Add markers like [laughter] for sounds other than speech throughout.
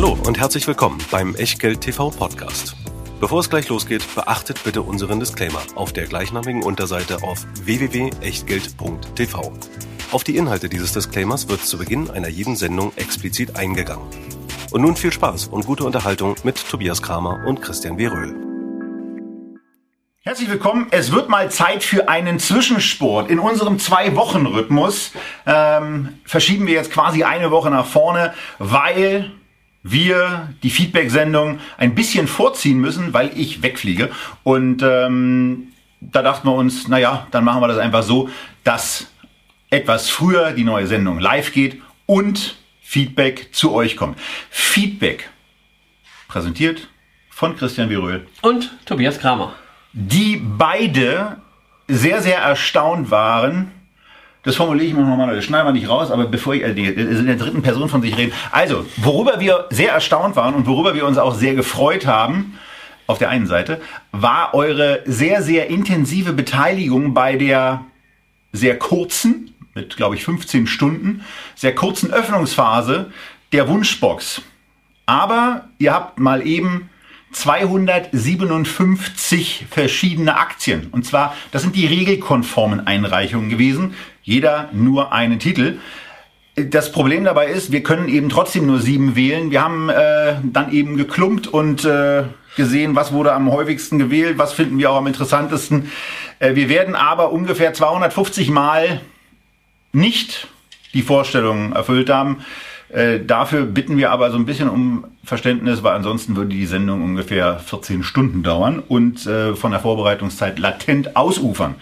Hallo und herzlich willkommen beim Echtgeld TV Podcast. Bevor es gleich losgeht, beachtet bitte unseren Disclaimer auf der gleichnamigen Unterseite auf www.echtgeld.tv. Auf die Inhalte dieses Disclaimers wird zu Beginn einer jeden Sendung explizit eingegangen. Und nun viel Spaß und gute Unterhaltung mit Tobias Kramer und Christian W. Röhl. Herzlich willkommen. Es wird mal Zeit für einen Zwischensport. In unserem Zwei-Wochen-Rhythmus ähm, verschieben wir jetzt quasi eine Woche nach vorne, weil wir die Feedback-Sendung ein bisschen vorziehen müssen, weil ich wegfliege. Und ähm, da dachten wir uns, naja, dann machen wir das einfach so, dass etwas früher die neue Sendung live geht und Feedback zu euch kommt. Feedback präsentiert von Christian Viröhl und Tobias Kramer. Die beide sehr, sehr erstaunt waren, das formuliere ich mir nochmal, das schneiden wir nicht raus, aber bevor ich äh, in der dritten Person von sich reden. Also, worüber wir sehr erstaunt waren und worüber wir uns auch sehr gefreut haben, auf der einen Seite, war eure sehr, sehr intensive Beteiligung bei der sehr kurzen, mit glaube ich 15 Stunden, sehr kurzen Öffnungsphase der Wunschbox. Aber ihr habt mal eben 257 verschiedene Aktien. Und zwar, das sind die regelkonformen Einreichungen gewesen. Jeder nur einen Titel. Das Problem dabei ist, wir können eben trotzdem nur sieben wählen. Wir haben äh, dann eben geklumpt und äh, gesehen, was wurde am häufigsten gewählt, was finden wir auch am interessantesten. Äh, wir werden aber ungefähr 250 Mal nicht die Vorstellungen erfüllt haben. Äh, dafür bitten wir aber so ein bisschen um Verständnis, weil ansonsten würde die Sendung ungefähr 14 Stunden dauern und äh, von der Vorbereitungszeit latent ausufern.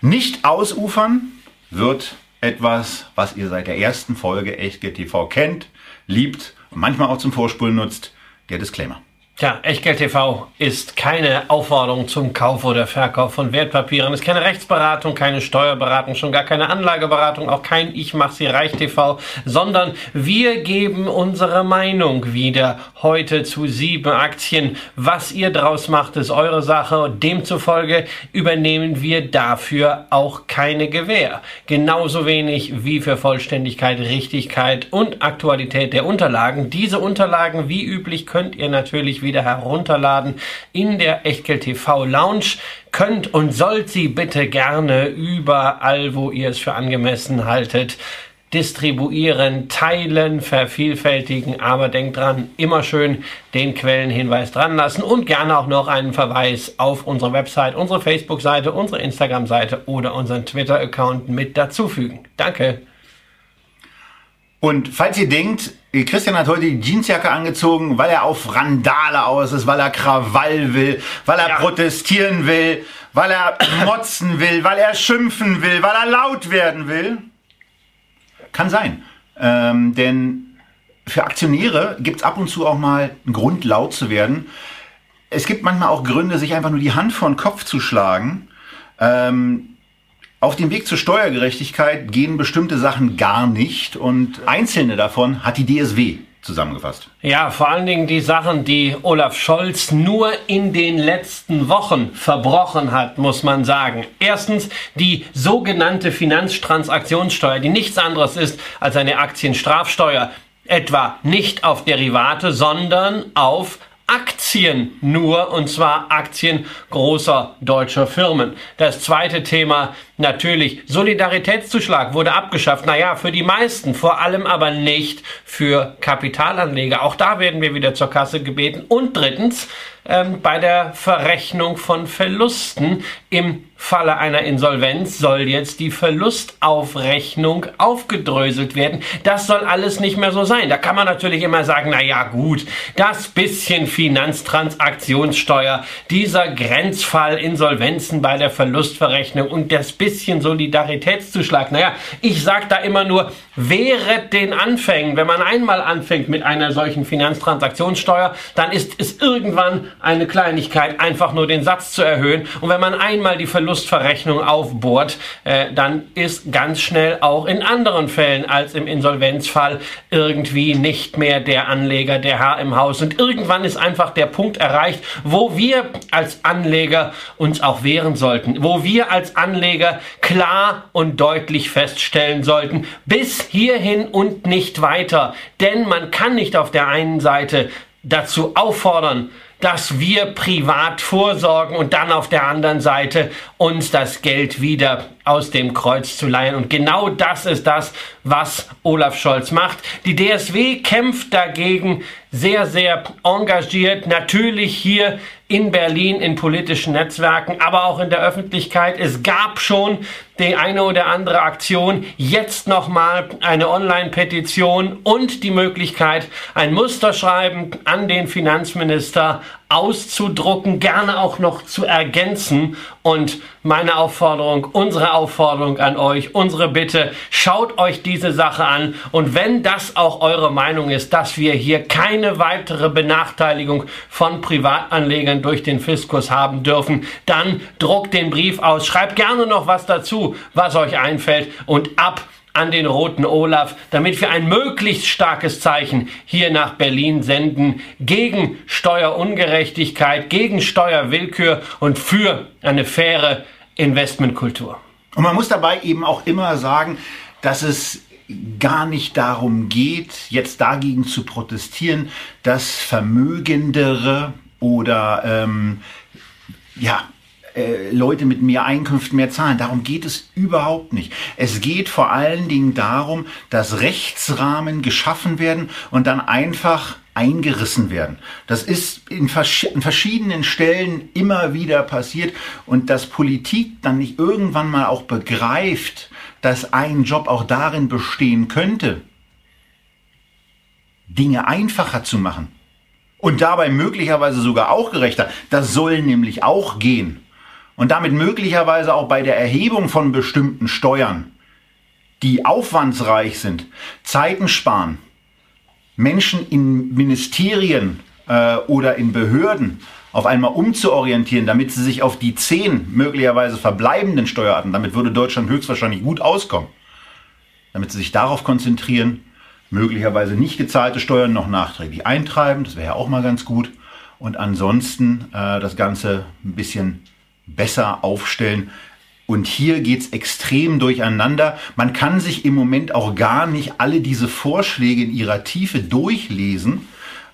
Nicht ausufern wird etwas, was ihr seit der ersten Folge Echtgeld TV kennt, liebt und manchmal auch zum Vorspulen nutzt, der Disclaimer. Tja, Echtgeld TV ist keine Aufforderung zum Kauf oder Verkauf von Wertpapieren, ist keine Rechtsberatung, keine Steuerberatung, schon gar keine Anlageberatung, auch kein Ich mach sie reich TV, sondern wir geben unsere Meinung wieder heute zu sieben Aktien. Was ihr draus macht, ist eure Sache. Demzufolge übernehmen wir dafür auch keine Gewähr. Genauso wenig wie für Vollständigkeit, Richtigkeit und Aktualität der Unterlagen. Diese Unterlagen, wie üblich, könnt ihr natürlich wieder herunterladen in der Echtgeld TV Lounge. Könnt und sollt sie bitte gerne überall, wo ihr es für angemessen haltet, distribuieren, teilen, vervielfältigen, aber denkt dran, immer schön den Quellenhinweis dran lassen und gerne auch noch einen Verweis auf unsere Website, unsere Facebook-Seite, unsere Instagram-Seite oder unseren Twitter-Account mit dazufügen. Danke. Und falls ihr denkt, Christian hat heute die Jeansjacke angezogen, weil er auf Randale aus ist, weil er Krawall will, weil er ja. protestieren will, weil er [coughs] motzen will, weil er schimpfen will, weil er laut werden will. Kann sein. Ähm, denn für Aktionäre gibt es ab und zu auch mal einen Grund, laut zu werden. Es gibt manchmal auch Gründe, sich einfach nur die Hand vor den Kopf zu schlagen. Ähm, auf dem Weg zur Steuergerechtigkeit gehen bestimmte Sachen gar nicht und einzelne davon hat die DSW zusammengefasst. Ja, vor allen Dingen die Sachen, die Olaf Scholz nur in den letzten Wochen verbrochen hat, muss man sagen. Erstens die sogenannte Finanztransaktionssteuer, die nichts anderes ist als eine Aktienstrafsteuer. Etwa nicht auf Derivate, sondern auf Aktien nur, und zwar Aktien großer deutscher Firmen. Das zweite Thema natürlich Solidaritätszuschlag wurde abgeschafft. Naja, für die meisten, vor allem aber nicht für Kapitalanleger. Auch da werden wir wieder zur Kasse gebeten. Und drittens, ähm, bei der Verrechnung von Verlusten im Falle einer Insolvenz soll jetzt die Verlustaufrechnung aufgedröselt werden. Das soll alles nicht mehr so sein. Da kann man natürlich immer sagen, na ja, gut, das bisschen Finanztransaktionssteuer, dieser Grenzfall Insolvenzen bei der Verlustverrechnung und das bisschen Solidaritätszuschlag. Naja, ich sag da immer nur, während den Anfängen, wenn man einmal anfängt mit einer solchen Finanztransaktionssteuer, dann ist es irgendwann eine Kleinigkeit, einfach nur den Satz zu erhöhen. Und wenn man einmal die Verlustverrechnung aufbohrt, äh, dann ist ganz schnell auch in anderen Fällen als im Insolvenzfall irgendwie nicht mehr der Anleger der Herr im Haus. Und irgendwann ist einfach der Punkt erreicht, wo wir als Anleger uns auch wehren sollten, wo wir als Anleger klar und deutlich feststellen sollten, bis hierhin und nicht weiter. Denn man kann nicht auf der einen Seite dazu auffordern, dass wir privat vorsorgen und dann auf der anderen Seite uns das Geld wieder aus dem Kreuz zu leihen. Und genau das ist das, was Olaf Scholz macht. Die DSW kämpft dagegen sehr, sehr engagiert. Natürlich hier in Berlin in politischen Netzwerken, aber auch in der Öffentlichkeit. Es gab schon die eine oder andere Aktion, jetzt nochmal eine Online-Petition und die Möglichkeit, ein Musterschreiben an den Finanzminister auszudrucken, gerne auch noch zu ergänzen. Und meine Aufforderung, unsere Aufforderung an euch, unsere Bitte, schaut euch diese Sache an. Und wenn das auch eure Meinung ist, dass wir hier keine weitere Benachteiligung von Privatanlegern durch den Fiskus haben dürfen, dann druckt den Brief aus, schreibt gerne noch was dazu, was euch einfällt und ab an den roten Olaf, damit wir ein möglichst starkes Zeichen hier nach Berlin senden gegen Steuerungerechtigkeit, gegen Steuerwillkür und für eine faire Investmentkultur. Und man muss dabei eben auch immer sagen, dass es gar nicht darum geht, jetzt dagegen zu protestieren, dass Vermögendere oder ähm, ja, äh, Leute mit mehr Einkünften mehr zahlen. Darum geht es überhaupt nicht. Es geht vor allen Dingen darum, dass Rechtsrahmen geschaffen werden und dann einfach eingerissen werden. Das ist in, vers in, verschiedenen Stellen immer wieder passiert und dass Politik dann nicht irgendwann mal auch begreift, dass ein Job auch darin bestehen könnte, Dinge einfacher zu machen und dabei möglicherweise sogar auch gerechter. Das soll nämlich auch gehen und damit möglicherweise auch bei der Erhebung von bestimmten Steuern, die aufwandsreich sind, Zeiten sparen, Menschen in Ministerien äh, oder in Behörden auf einmal umzuorientieren, damit sie sich auf die zehn möglicherweise verbleibenden Steuerarten, damit würde Deutschland höchstwahrscheinlich gut auskommen, damit sie sich darauf konzentrieren, möglicherweise nicht gezahlte Steuern noch nachträglich eintreiben, das wäre ja auch mal ganz gut, und ansonsten äh, das Ganze ein bisschen besser aufstellen. Und hier geht's extrem durcheinander. Man kann sich im Moment auch gar nicht alle diese Vorschläge in ihrer Tiefe durchlesen,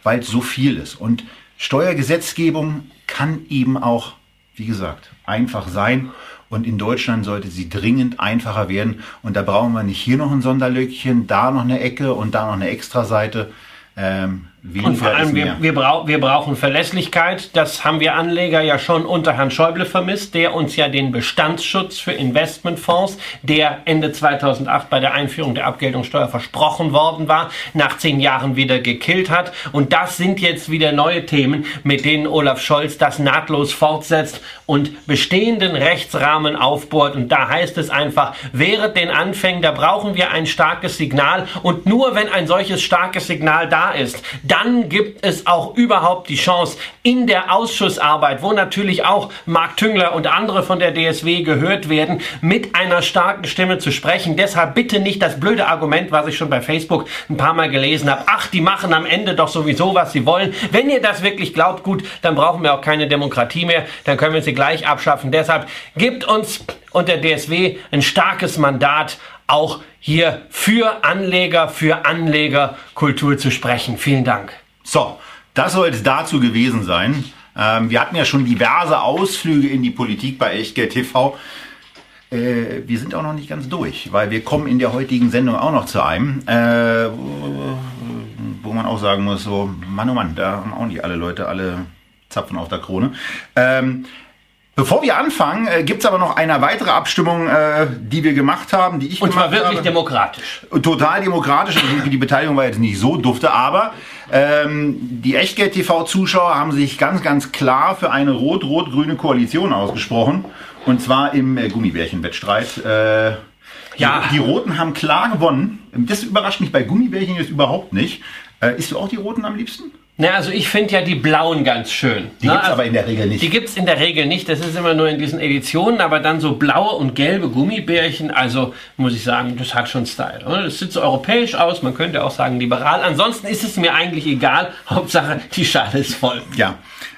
weil es so viel ist. Und Steuergesetzgebung kann eben auch, wie gesagt, einfach sein. Und in Deutschland sollte sie dringend einfacher werden. Und da brauchen wir nicht hier noch ein Sonderlöckchen, da noch eine Ecke und da noch eine Extraseite. Ähm, und vor allem, wir, wir, brau wir brauchen Verlässlichkeit. Das haben wir Anleger ja schon unter Herrn Schäuble vermisst, der uns ja den Bestandsschutz für Investmentfonds, der Ende 2008 bei der Einführung der Abgeltungssteuer versprochen worden war, nach zehn Jahren wieder gekillt hat. Und das sind jetzt wieder neue Themen, mit denen Olaf Scholz das nahtlos fortsetzt und bestehenden Rechtsrahmen aufbohrt. Und da heißt es einfach, während den Anfängen, da brauchen wir ein starkes Signal. Und nur wenn ein solches starkes Signal da ist, dann gibt es auch überhaupt die Chance in der Ausschussarbeit, wo natürlich auch Marc Tüngler und andere von der DSW gehört werden, mit einer starken Stimme zu sprechen. Deshalb bitte nicht das blöde Argument, was ich schon bei Facebook ein paar Mal gelesen habe. Ach, die machen am Ende doch sowieso, was sie wollen. Wenn ihr das wirklich glaubt, gut, dann brauchen wir auch keine Demokratie mehr. Dann können wir sie gleich abschaffen. Deshalb gibt uns und der DSW ein starkes Mandat, auch hier für Anleger, für Anlegerkultur zu sprechen. Vielen Dank. So, das soll es dazu gewesen sein. Ähm, wir hatten ja schon diverse Ausflüge in die Politik bei Echtgeld TV. Äh, wir sind auch noch nicht ganz durch, weil wir kommen in der heutigen Sendung auch noch zu einem, äh, wo man auch sagen muss, so, Mann, oh Mann, da haben auch nicht alle Leute alle Zapfen auf der Krone. Ähm, Bevor wir anfangen, äh, gibt es aber noch eine weitere Abstimmung, äh, die wir gemacht haben, die ich Und gemacht zwar wirklich habe. demokratisch. Total demokratisch. Also die Beteiligung war jetzt nicht so dufte, aber ähm, die Echtgeld-TV-Zuschauer haben sich ganz, ganz klar für eine rot-rot-grüne Koalition ausgesprochen. Und zwar im äh, Gummibärchen-Wettstreit. Äh, ja. Die, die Roten haben klar gewonnen. Das überrascht mich bei Gummibärchen jetzt überhaupt nicht. Äh, isst du auch die Roten am liebsten? Na, also ich finde ja die blauen ganz schön. Die ne? gibt's also, aber in der Regel nicht. Die gibt's in der Regel nicht. Das ist immer nur in diesen Editionen, aber dann so blaue und gelbe Gummibärchen. Also muss ich sagen, das hat schon Style. Oder? Das sieht so europäisch aus. Man könnte auch sagen liberal. Ansonsten ist es mir eigentlich egal. [laughs] Hauptsache die Schale ist voll. Ja.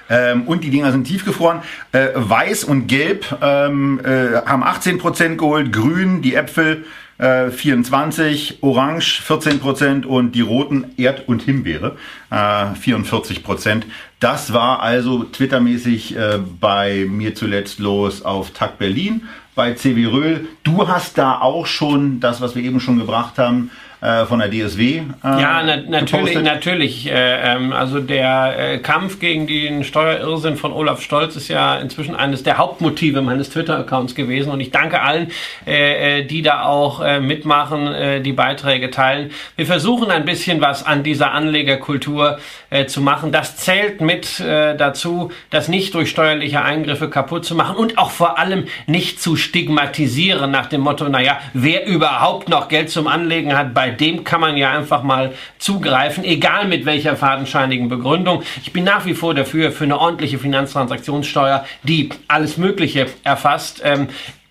Ähm, und die Dinger sind tiefgefroren. Äh, Weiß und Gelb ähm, äh, haben 18% geholt, Grün, die Äpfel äh, 24, Orange 14% und die roten Erd- und Himbeere äh, 44%. Das war also twittermäßig äh, bei mir zuletzt los auf TAG Berlin, bei CW Röhl. Du hast da auch schon das, was wir eben schon gebracht haben, äh, von der DSW. Äh, Ja, na, natürlich, natürlich. Äh, ähm, also der äh, Kampf gegen den Steuerirrsinn von Olaf Stolz ist ja inzwischen eines der Hauptmotive meines Twitter-Accounts gewesen. Und ich danke allen, äh, die da auch mitmachen, die Beiträge teilen. Wir versuchen ein bisschen was an dieser Anlegerkultur zu machen. Das zählt mit dazu, das nicht durch steuerliche Eingriffe kaputt zu machen und auch vor allem nicht zu stigmatisieren nach dem Motto, naja, wer überhaupt noch Geld zum Anlegen hat, bei dem kann man ja einfach mal zugreifen, egal mit welcher fadenscheinigen Begründung. Ich bin nach wie vor dafür, für eine ordentliche Finanztransaktionssteuer, die alles Mögliche erfasst. Ähm,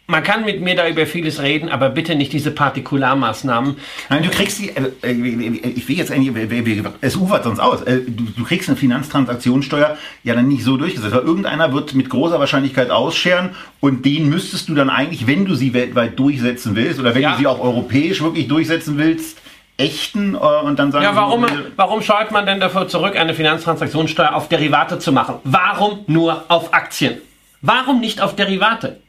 man kann mit mir da über vieles reden, aber bitte nicht diese Partikularmaßnahmen. Nein, du kriegst die, äh, äh, ich will jetzt eigentlich, es ufert sonst aus. Äh, Du, du kriegst eine Finanztransaktionssteuer ja dann nicht so durchgesetzt, weil irgendeiner wird mit großer Wahrscheinlichkeit ausscheren und den müsstest du dann eigentlich, wenn du sie weltweit durchsetzen willst oder wenn Ja. du sie auch europäisch wirklich durchsetzen willst, ächten äh, und dann sagen Ja, sie, warum, äh, warum scheut man denn davor zurück, eine Finanztransaktionssteuer auf Derivate zu machen? Warum nur auf Aktien? Warum nicht auf Derivate?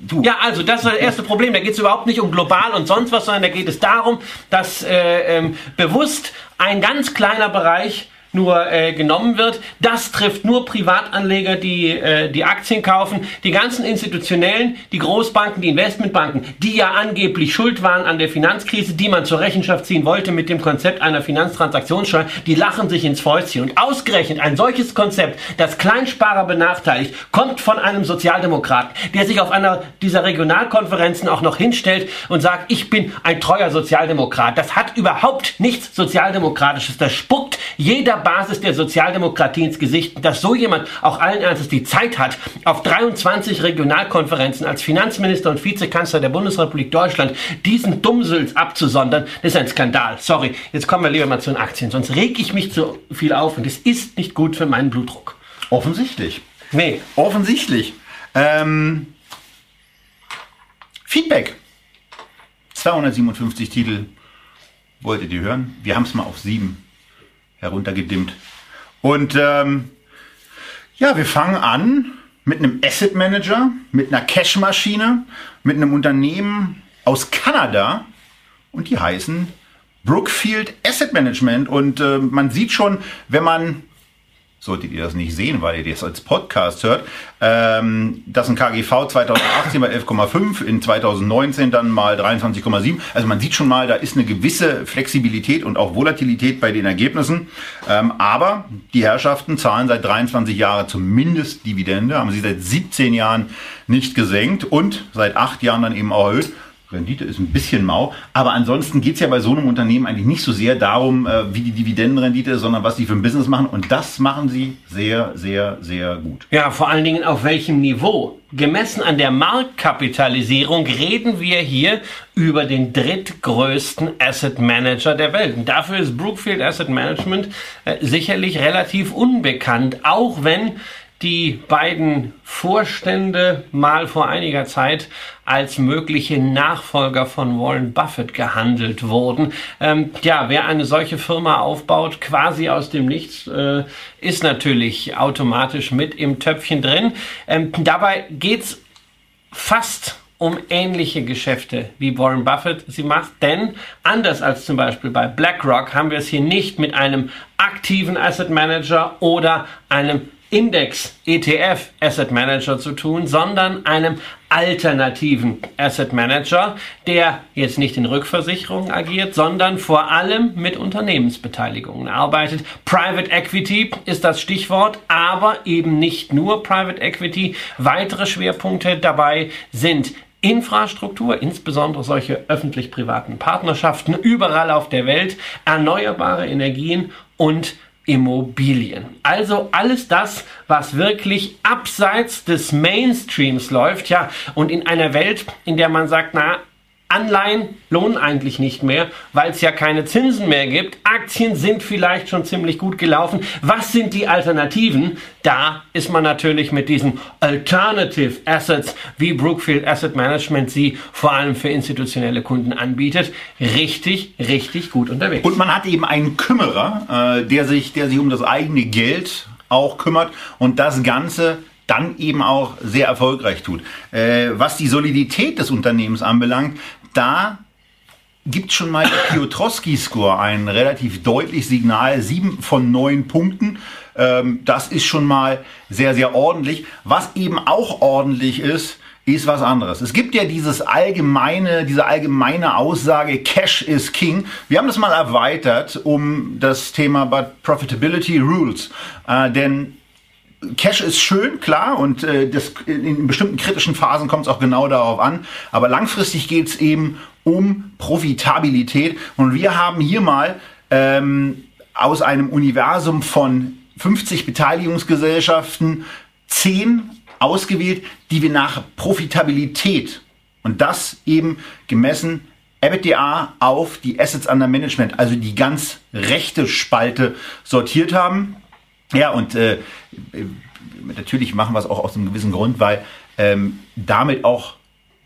Du, Ja, also das ist das erste Problem. Da geht es überhaupt nicht um global und sonst was, sondern da geht es darum, dass äh, ähm, bewusst ein ganz kleiner Bereich nur äh, genommen wird. Das trifft nur Privatanleger, die äh, die Aktien kaufen. Die ganzen institutionellen, die Großbanken, die Investmentbanken, die ja angeblich schuld waren an der Finanzkrise, die man zur Rechenschaft ziehen wollte mit dem Konzept einer Finanztransaktionssteuer, die lachen sich ins Fäustchen. Und ausgerechnet ein solches Konzept, das Kleinsparer benachteiligt, kommt von einem Sozialdemokraten, der sich auf einer dieser Regionalkonferenzen auch noch hinstellt und sagt, ich bin ein treuer Sozialdemokrat. Das hat überhaupt nichts Sozialdemokratisches. Das spuckt jeder Basis der Sozialdemokratie ins Gesicht, dass so jemand auch allen Ernstes die Zeit hat, auf 23 Regionalkonferenzen als Finanzminister und Vizekanzler der Bundesrepublik Deutschland diesen Dummsülz abzusondern, das ist ein Skandal. Sorry, jetzt kommen wir lieber mal zu den Aktien, sonst reg ich mich zu viel auf und das ist nicht gut für meinen Blutdruck. offensichtlich. Nee. Offensichtlich. Ähm, Feedback. 257 Titel wolltet ihr hören. Wir haben es mal auf sieben heruntergedimmt. Und ähm, ja, wir fangen an mit einem Asset Manager, mit einer Cashmaschine, mit einem Unternehmen aus Kanada und die heißen Brookfield Asset Management. Und äh, man sieht schon, wenn man solltet ihr das nicht sehen, weil ihr das als Podcast hört, ähm, dass ein KGV 2018 bei 11,5, in 2019 dann mal 23,7. Also man sieht schon mal, da ist eine gewisse Flexibilität und auch Volatilität bei den Ergebnissen. Ähm, aber die Herrschaften zahlen seit 23 Jahren zumindest Dividende, haben sie seit 17 Jahren nicht gesenkt und seit 8 Jahren dann eben auch erhöht. Rendite ist ein bisschen mau, aber ansonsten geht es ja bei so einem Unternehmen eigentlich nicht so sehr darum, äh, wie die Dividendenrendite ist, sondern was sie für ein Business machen. Und das machen sie sehr, sehr, sehr gut. Ja, vor allen Dingen auf welchem Niveau? Gemessen an der Marktkapitalisierung reden wir hier über den drittgrößten Asset Manager der Welt. Und dafür ist Brookfield Asset Management äh, sicherlich relativ unbekannt, auch wenn die beiden Vorstände mal vor einiger Zeit als mögliche Nachfolger von Warren Buffett gehandelt wurden. Ähm, ja, wer eine solche Firma aufbaut, quasi aus dem Nichts, äh, ist natürlich automatisch mit im Töpfchen drin. Ähm, dabei geht's fast um ähnliche Geschäfte wie Warren Buffett sie macht, denn anders als zum Beispiel bei BlackRock haben wir es hier nicht mit einem aktiven Asset Manager oder einem Index ETF Asset Manager zu tun, sondern einem alternativen Asset Manager, der jetzt nicht in Rückversicherungen agiert, sondern vor allem mit Unternehmensbeteiligungen arbeitet. Private Equity ist das Stichwort, aber eben nicht nur Private Equity. Weitere Schwerpunkte dabei sind Infrastruktur, insbesondere solche öffentlich-privaten Partnerschaften überall auf der Welt, erneuerbare Energien und Immobilien. Also alles das, was wirklich abseits des Mainstreams läuft, ja, und in einer Welt, in der man sagt, na, Anleihen lohnen eigentlich nicht mehr, weil es ja keine Zinsen mehr gibt. Aktien sind vielleicht schon ziemlich gut gelaufen. Was sind die Alternativen? Da ist man natürlich mit diesen Alternative Assets, wie Brookfield Asset Management sie vor allem für institutionelle Kunden anbietet, richtig, richtig gut unterwegs. Und man hat eben einen Kümmerer, äh, der, sich, der sich um das eigene Geld auch kümmert und das Ganze dann eben auch sehr erfolgreich tut. Äh, was die Solidität des Unternehmens anbelangt, da gibt schon mal der Piotrowski-Score ein relativ deutlich Signal, sieben von neun Punkten. Ähm, das ist schon mal sehr, sehr ordentlich. Was eben auch ordentlich ist, ist was anderes. Es gibt ja dieses allgemeine, diese allgemeine Aussage, Cash is King. Wir haben das mal erweitert um das Thema Profitability Rules. Äh, denn Cash ist schön, klar, und äh, das, in bestimmten kritischen Phasen kommt es auch genau darauf an. Aber langfristig geht es eben um Profitabilität. Und wir haben hier mal ähm, aus einem Universum von 50 Beteiligungsgesellschaften 10 ausgewählt, die wir nach Profitabilität und das eben gemessen EBITDA auf die Assets under Management, also die ganz rechte Spalte sortiert haben. Ja, und äh, natürlich machen wir es auch aus einem gewissen Grund, weil ähm, damit auch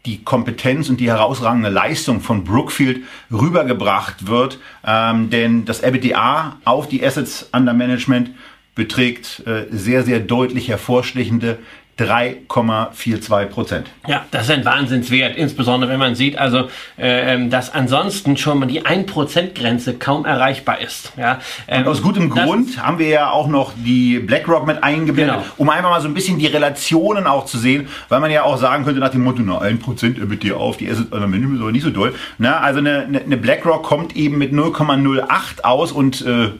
die Kompetenz und die herausragende Leistung von Brookfield rübergebracht wird. Ähm, denn das EBITDA auf die Assets under Management beträgt äh, sehr, sehr deutlich hervorstechende 3,42 Prozent. Ja, das ist ein Wahnsinnswert, insbesondere wenn man sieht, also äh, ähm, dass ansonsten schon mal die 1%-Grenze kaum erreichbar ist. Ja, ähm, Und aus gutem Grund haben wir ja auch noch die BlackRock mit eingeblendet, genau. um einfach mal so ein bisschen die Relationen auch zu sehen, weil man ja auch sagen könnte nach dem Motto, na 1% EBITDA auf, die Asset aber nicht so doll. Na, also eine, eine BlackRock kommt eben mit 0,08 aus und äh,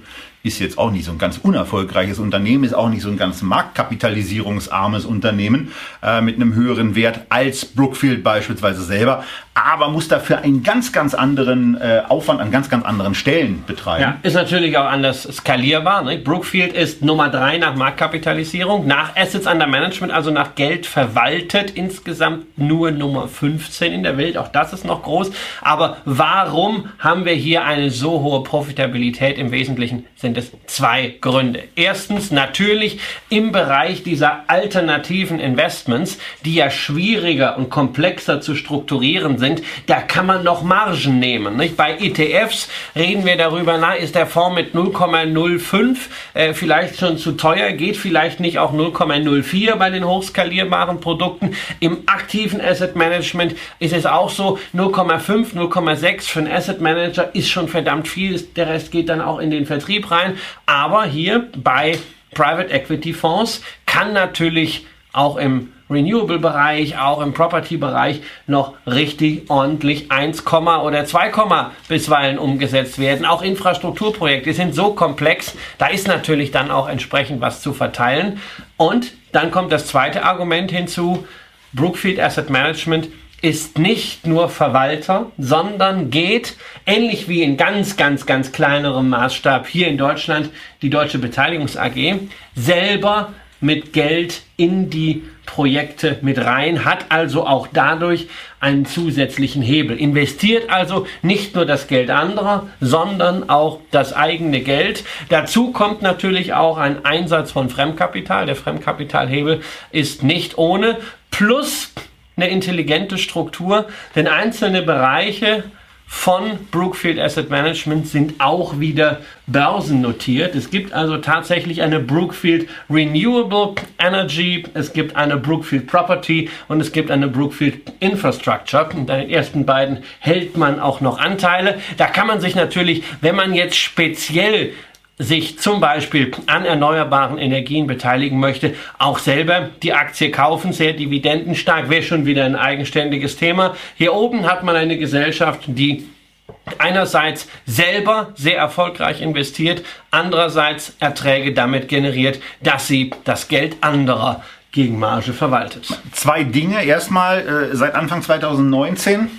ist jetzt auch nicht so ein ganz unerfolgreiches Unternehmen, ist auch nicht so ein ganz marktkapitalisierungsarmes Unternehmen äh, mit einem höheren Wert als Brookfield beispielsweise selber, aber muss dafür einen ganz, ganz anderen äh, Aufwand an ganz, ganz anderen Stellen betreiben. Ja, ist natürlich auch anders skalierbar. Ne? Brookfield ist Nummer drei nach Marktkapitalisierung, nach Assets under Management, also nach Geld verwaltet, insgesamt nur Nummer 15 in der Welt. Auch das ist noch groß. Aber warum haben wir hier eine so hohe Profitabilität? Im Wesentlichen sind sind es zwei Gründe. Erstens natürlich im Bereich dieser alternativen Investments, die ja schwieriger und komplexer zu strukturieren sind, da kann man noch Margen nehmen. Nicht? Bei ETFs reden wir darüber, na, ist der Fonds mit 0,05 äh, vielleicht schon zu teuer, geht vielleicht nicht auch 0,04 bei den hochskalierbaren Produkten. Im aktiven Asset Management ist es auch so, 0,5, 0,6 für einen Asset Manager ist schon verdammt viel, der Rest geht dann auch in den Vertrieb rein sein. Aber hier bei Private Equity Fonds kann natürlich auch im Renewable-Bereich, auch im Property-Bereich noch richtig ordentlich 1, oder 2, bisweilen umgesetzt werden. Auch Infrastrukturprojekte sind so komplex, da ist natürlich dann auch entsprechend was zu verteilen. Und dann kommt das zweite Argument hinzu, Brookfield Asset Management ist nicht nur Verwalter, sondern geht, ähnlich wie in ganz, ganz, ganz kleinerem Maßstab hier in Deutschland, die Deutsche Beteiligungs AG, selber mit Geld in die Projekte mit rein, hat also auch dadurch einen zusätzlichen Hebel. Investiert also nicht nur das Geld anderer, sondern auch das eigene Geld. Dazu kommt natürlich auch ein Einsatz von Fremdkapital. Der Fremdkapitalhebel ist nicht ohne. Plus eine intelligente Struktur, denn einzelne Bereiche von Brookfield Asset Management sind auch wieder börsennotiert. Es gibt also tatsächlich eine Brookfield Renewable Energy, es gibt eine Brookfield Property und es gibt eine Brookfield Infrastructure. Und an den ersten beiden hält man auch noch Anteile. Da kann man sich natürlich, wenn man jetzt speziell sich zum Beispiel an erneuerbaren Energien beteiligen möchte, auch selber die Aktie kaufen, sehr dividendenstark, wäre schon wieder ein eigenständiges Thema. Hier oben hat man eine Gesellschaft, die einerseits selber sehr erfolgreich investiert, andererseits Erträge damit generiert, dass sie das Geld anderer gegen Marge verwaltet. Zwei Dinge. Erstmal, äh, seit Anfang 2019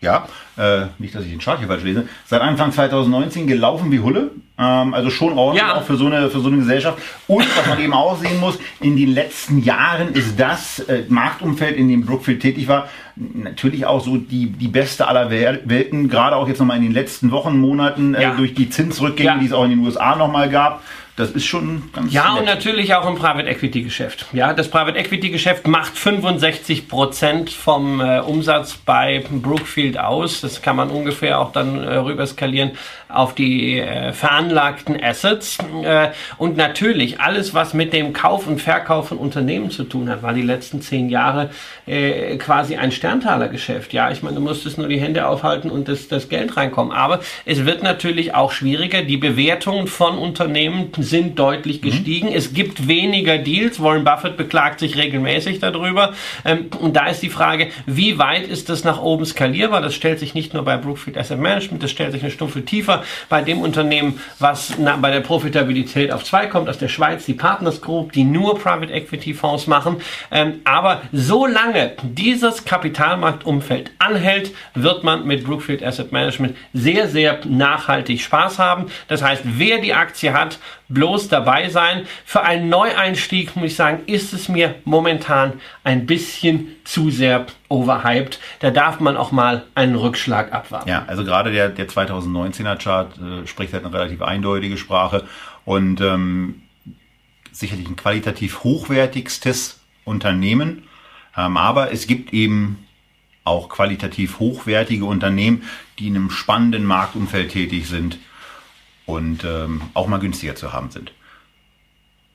ja, äh, nicht, dass ich den Chart hier falsch lese, seit Anfang 2019 gelaufen wie Hulle. Ähm, also schon ordentlich Ja. auch für so, eine, für so eine Gesellschaft. Und was man eben auch sehen muss, in den letzten Jahren ist das äh, Marktumfeld, in dem Brookfield tätig war, natürlich auch so die, die beste aller Wel- Welten, gerade auch jetzt nochmal in den letzten Wochen, Monaten äh, Ja. durch die Zinsrückgänge, Ja. die es auch in den USA nochmal gab. Das ist schon ganz Ja, und nett. natürlich auch im Private Equity Geschäft. Ja, das Private Equity Geschäft macht 65 Prozent vom äh, Umsatz bei Brookfield aus. Das kann man ungefähr auch dann äh, rüberskalieren auf die äh, veranlagten Assets. Äh, und natürlich alles, was mit dem Kauf und Verkauf von Unternehmen zu tun hat, war die letzten zehn Jahre äh, quasi ein Sterntalergeschäft. Ja, ich meine, du musstest nur die Hände aufhalten und das, das Geld reinkommen. Aber es wird natürlich auch schwieriger. Die Bewertungen von Unternehmen sind deutlich gestiegen. Es gibt weniger Deals. Warren Buffett beklagt sich regelmäßig darüber. Ähm, und da ist die Frage, wie weit ist das nach oben skalierbar? Das stellt sich nicht nur bei Brookfield Asset Management, das stellt sich eine Stufe tiefer bei dem Unternehmen, was na, bei der Profitabilität auf zwei kommt, aus der Schweiz, die Partners Group, die nur Private Equity Fonds machen. Ähm, aber solange dieses Kapitalmarktumfeld anhält, wird man mit Brookfield Asset Management sehr, sehr nachhaltig Spaß haben. Das heißt, wer die Aktie hat, bloß dabei sein. Für einen Neueinstieg, muss ich sagen, ist es mir momentan ein bisschen zu sehr overhyped. Da darf man auch mal einen Rückschlag abwarten. Ja, also gerade der, der 2019er Chart äh, spricht halt eine relativ eindeutige Sprache und ähm, sicherlich ein qualitativ hochwertigstes Unternehmen. Ähm, aber es gibt eben auch qualitativ hochwertige Unternehmen, die in einem spannenden Marktumfeld tätig sind und ähm, auch mal günstiger zu haben sind.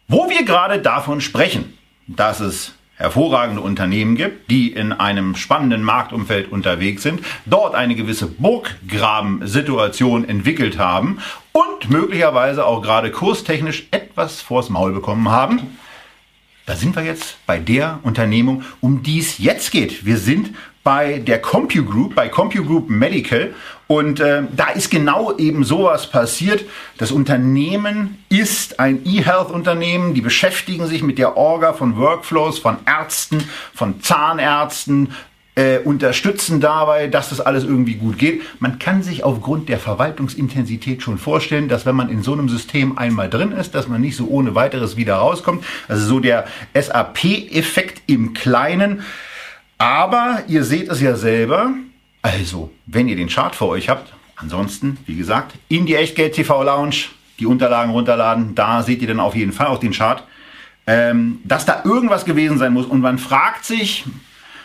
Wo wir gerade davon sprechen, dass es hervorragende Unternehmen gibt, die in einem spannenden Marktumfeld unterwegs sind, dort eine gewisse Burggraben-Situation entwickelt haben und möglicherweise auch gerade kurstechnisch etwas vors Maul bekommen haben, da sind wir jetzt bei der Unternehmung, um die es jetzt geht. Wir sind bei der CompuGroup, bei CompuGroup Medical. Und äh, da ist genau eben sowas passiert. Das Unternehmen ist ein E-Health-Unternehmen. Die beschäftigen sich mit der Orga von Workflows, von Ärzten, von Zahnärzten, äh, unterstützen dabei, dass das alles irgendwie gut geht. Man kann sich aufgrund der Verwaltungsintensität schon vorstellen, dass wenn man in so einem System einmal drin ist, dass man nicht so ohne weiteres wieder rauskommt. Also so der SAP-Effekt im Kleinen. Aber ihr seht es ja selber. Also, wenn ihr den Chart vor euch habt, ansonsten, wie gesagt, in die Echtgeld TV Lounge die Unterlagen runterladen. Da seht ihr dann auf jeden Fall auch den Chart. Ähm, dass da irgendwas gewesen sein muss. Und man fragt sich,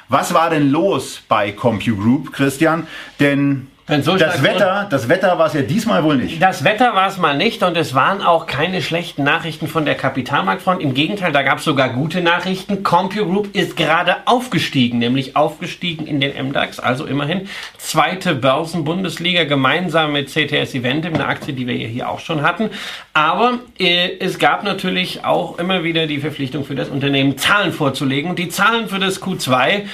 was war denn los bei CompuGroup, Christian? Denn das Wetter, das Wetter war es ja diesmal wohl nicht. Das Wetter war es mal nicht und es waren auch keine schlechten Nachrichten von der Kapitalmarktfront. Im Gegenteil, da gab es sogar gute Nachrichten. CompuGroup ist gerade aufgestiegen, nämlich aufgestiegen in den MDAX, also immerhin zweite Börsenbundesliga gemeinsam mit CTS Eventim, eine Aktie, die wir hier auch schon hatten. Aber äh, es gab natürlich auch immer wieder die Verpflichtung für das Unternehmen, Zahlen vorzulegen. Und die Zahlen für das Q2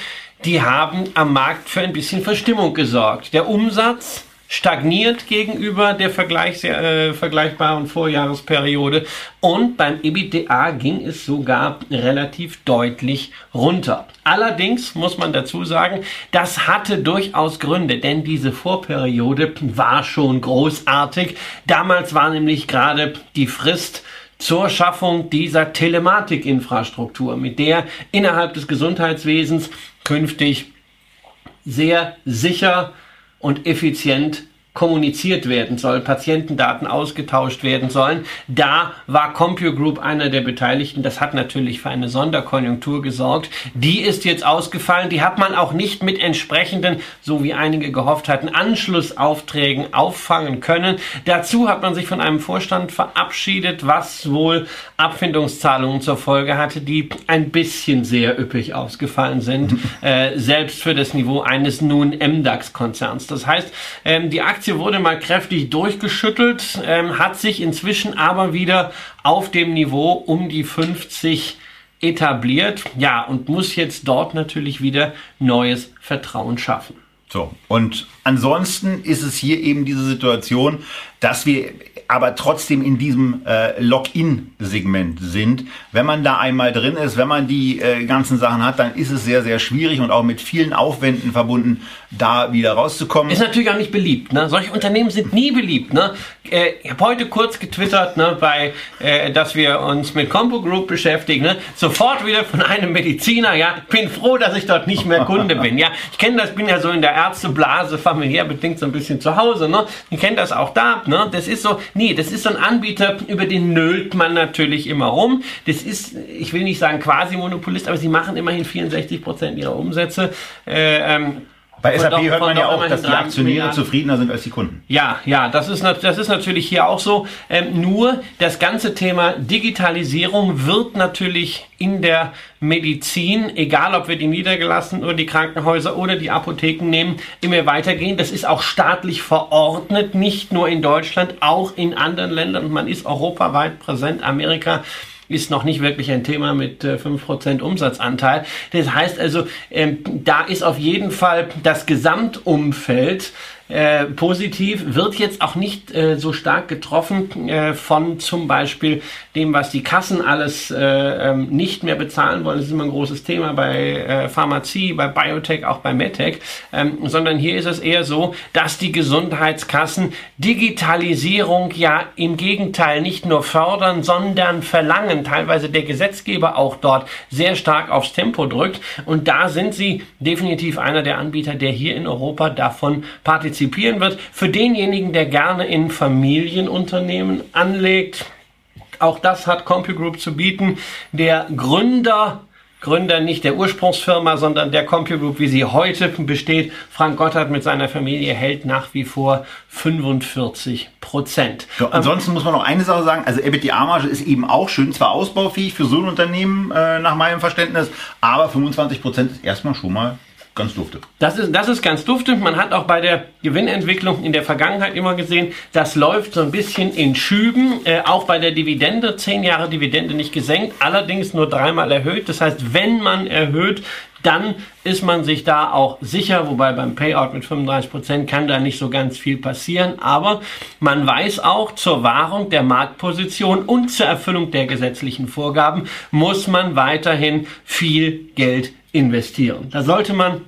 die haben am Markt für ein bisschen Verstimmung gesorgt. Der Umsatz stagniert gegenüber der Vergleichs äh, vergleichbaren Vorjahresperiode und beim EBITDA ging es sogar relativ deutlich runter. Allerdings muss man dazu sagen, das hatte durchaus Gründe, denn diese Vorperiode war schon großartig. Damals war nämlich gerade die Frist zur Schaffung dieser Telematikinfrastruktur, mit der innerhalb des Gesundheitswesens künftig sehr sicher und effizient kommuniziert werden soll, Patientendaten ausgetauscht werden sollen. Da war CompuGroup einer der Beteiligten. Das hat natürlich für eine Sonderkonjunktur gesorgt. Die ist jetzt ausgefallen. Die hat man auch nicht mit entsprechenden, so wie einige gehofft hatten, Anschlussaufträgen auffangen können. Dazu hat man sich von einem Vorstand verabschiedet, was wohl Abfindungszahlungen zur Folge hatte, die ein bisschen sehr üppig ausgefallen sind, [laughs] äh, selbst für das Niveau eines nun MDAX-Konzerns. Das heißt, ähm, die Aktie wurde mal kräftig durchgeschüttelt, ähm, hat sich inzwischen aber wieder auf dem Niveau um die 50 etabliert. Ja, und muss jetzt dort natürlich wieder neues Vertrauen schaffen. So, und ansonsten ist es hier eben diese Situation, dass wir aber trotzdem in diesem äh, Login-Segment sind. Wenn man da einmal drin ist, wenn man die äh, ganzen Sachen hat, dann ist es sehr, sehr schwierig und auch mit vielen Aufwänden verbunden, da wieder rauszukommen. Ist natürlich auch nicht beliebt. Ne? Solche Unternehmen sind nie beliebt. Ne? Äh, ich habe heute kurz getwittert, ne, bei, äh, dass wir uns mit Compo Group beschäftigen. Ne? Sofort wieder von einem Mediziner. Ja, bin froh, dass ich dort nicht mehr Kunde bin. Ja, ich kenne das, bin ja so in der Ärzteblase familiär bedingt so ein bisschen zu Hause. Ne? Ich kenne das auch da. Ne? Das ist so, nee, das ist so ein Anbieter, über den nölt man natürlich immer rum. Das ist, ich will nicht sagen quasi Monopolist, aber sie machen immerhin 64 Prozent ihrer Umsätze. Äh, ähm, bei SAP hört man ja auch, dass die Aktionäre zufriedener sind als die Kunden. Ja, ja, das ist, das ist natürlich hier auch so. Ähm, nur das ganze Thema Digitalisierung wird natürlich in der Medizin, egal ob wir die niedergelassenen oder die Krankenhäuser oder die Apotheken nehmen, immer weitergehen. Das ist auch staatlich verordnet, nicht nur in Deutschland, auch in anderen Ländern. Man ist europaweit präsent. Amerika ist noch nicht wirklich ein Thema mit äh, 5% Umsatzanteil. Das heißt also, ähm, da ist auf jeden Fall das Gesamtumfeld äh, positiv, wird jetzt auch nicht äh, so stark getroffen äh, von zum Beispiel dem, was die Kassen alles äh, ähm, nicht mehr bezahlen wollen. Das ist immer ein großes Thema bei äh, Pharmazie, bei Biotech, auch bei MedTech, ähm, sondern hier ist es eher so, dass die Gesundheitskassen Digitalisierung ja im Gegenteil nicht nur fördern, sondern verlangen. Teilweise der Gesetzgeber auch dort sehr stark aufs Tempo drückt und da sind sie definitiv einer der Anbieter, der hier in Europa davon partizipiert partizipieren wird. Für denjenigen, der gerne in Familienunternehmen anlegt, auch das hat CompuGroup zu bieten. Der Gründer Gründer nicht der Ursprungsfirma, sondern der CompuGroup, wie sie heute besteht. Frank Gotthard mit seiner Familie hält nach wie vor 45 Prozent. So, ansonsten ähm, muss man noch eine Sache sagen. Also EBITDA-Marge ist eben auch schön, zwar ausbaufähig für so ein Unternehmen äh, nach meinem Verständnis, aber 25 Prozent ist erstmal schon mal ganz dufte. Das ist, das ist ganz dufte. Man hat auch bei der Gewinnentwicklung in der Vergangenheit immer gesehen, das läuft so ein bisschen in Schüben. Äh, auch bei der Dividende, zehn Jahre Dividende nicht gesenkt, allerdings nur dreimal erhöht. Das heißt, wenn man erhöht, dann ist man sich da auch sicher, wobei beim Payout mit 35 Prozent kann da nicht so ganz viel passieren, aber man weiß auch, zur Wahrung der Marktposition und zur Erfüllung der gesetzlichen Vorgaben muss man weiterhin viel Geld investieren. Da sollte man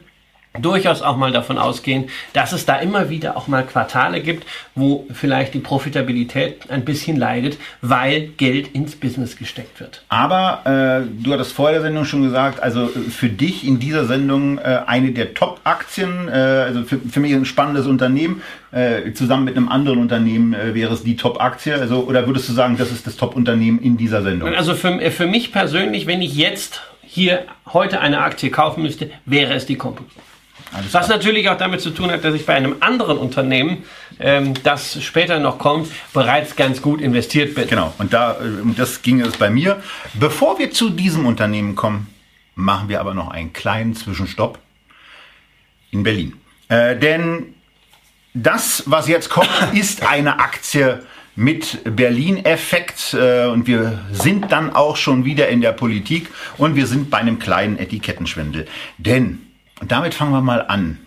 durchaus auch mal davon ausgehen, dass es da immer wieder auch mal Quartale gibt, wo vielleicht die Profitabilität ein bisschen leidet, weil Geld ins Business gesteckt wird. Aber äh, du hattest vor der Sendung schon gesagt, also für dich in dieser Sendung äh, eine der Top-Aktien, äh, also für, für, mich ein spannendes Unternehmen, äh, zusammen mit einem anderen Unternehmen äh, wäre es die Top-Aktie, also oder würdest du sagen, das ist das Top-Unternehmen in dieser Sendung? Also für, für mich persönlich, wenn ich jetzt hier heute eine Aktie kaufen müsste, wäre es die Compo. Was natürlich auch damit zu tun hat, dass ich bei einem anderen Unternehmen, ähm, das später noch kommt, bereits ganz gut investiert bin. Genau, und da, äh, das ging es bei mir. Bevor wir zu diesem Unternehmen kommen, machen wir aber noch einen kleinen Zwischenstopp in Berlin. Äh, denn das, was jetzt kommt, [coughs] ist eine Aktie, mit Berlin-Effekt äh, und wir sind dann auch schon wieder in der Politik und wir sind bei einem kleinen Etikettenschwindel. Denn, und damit fangen wir mal an,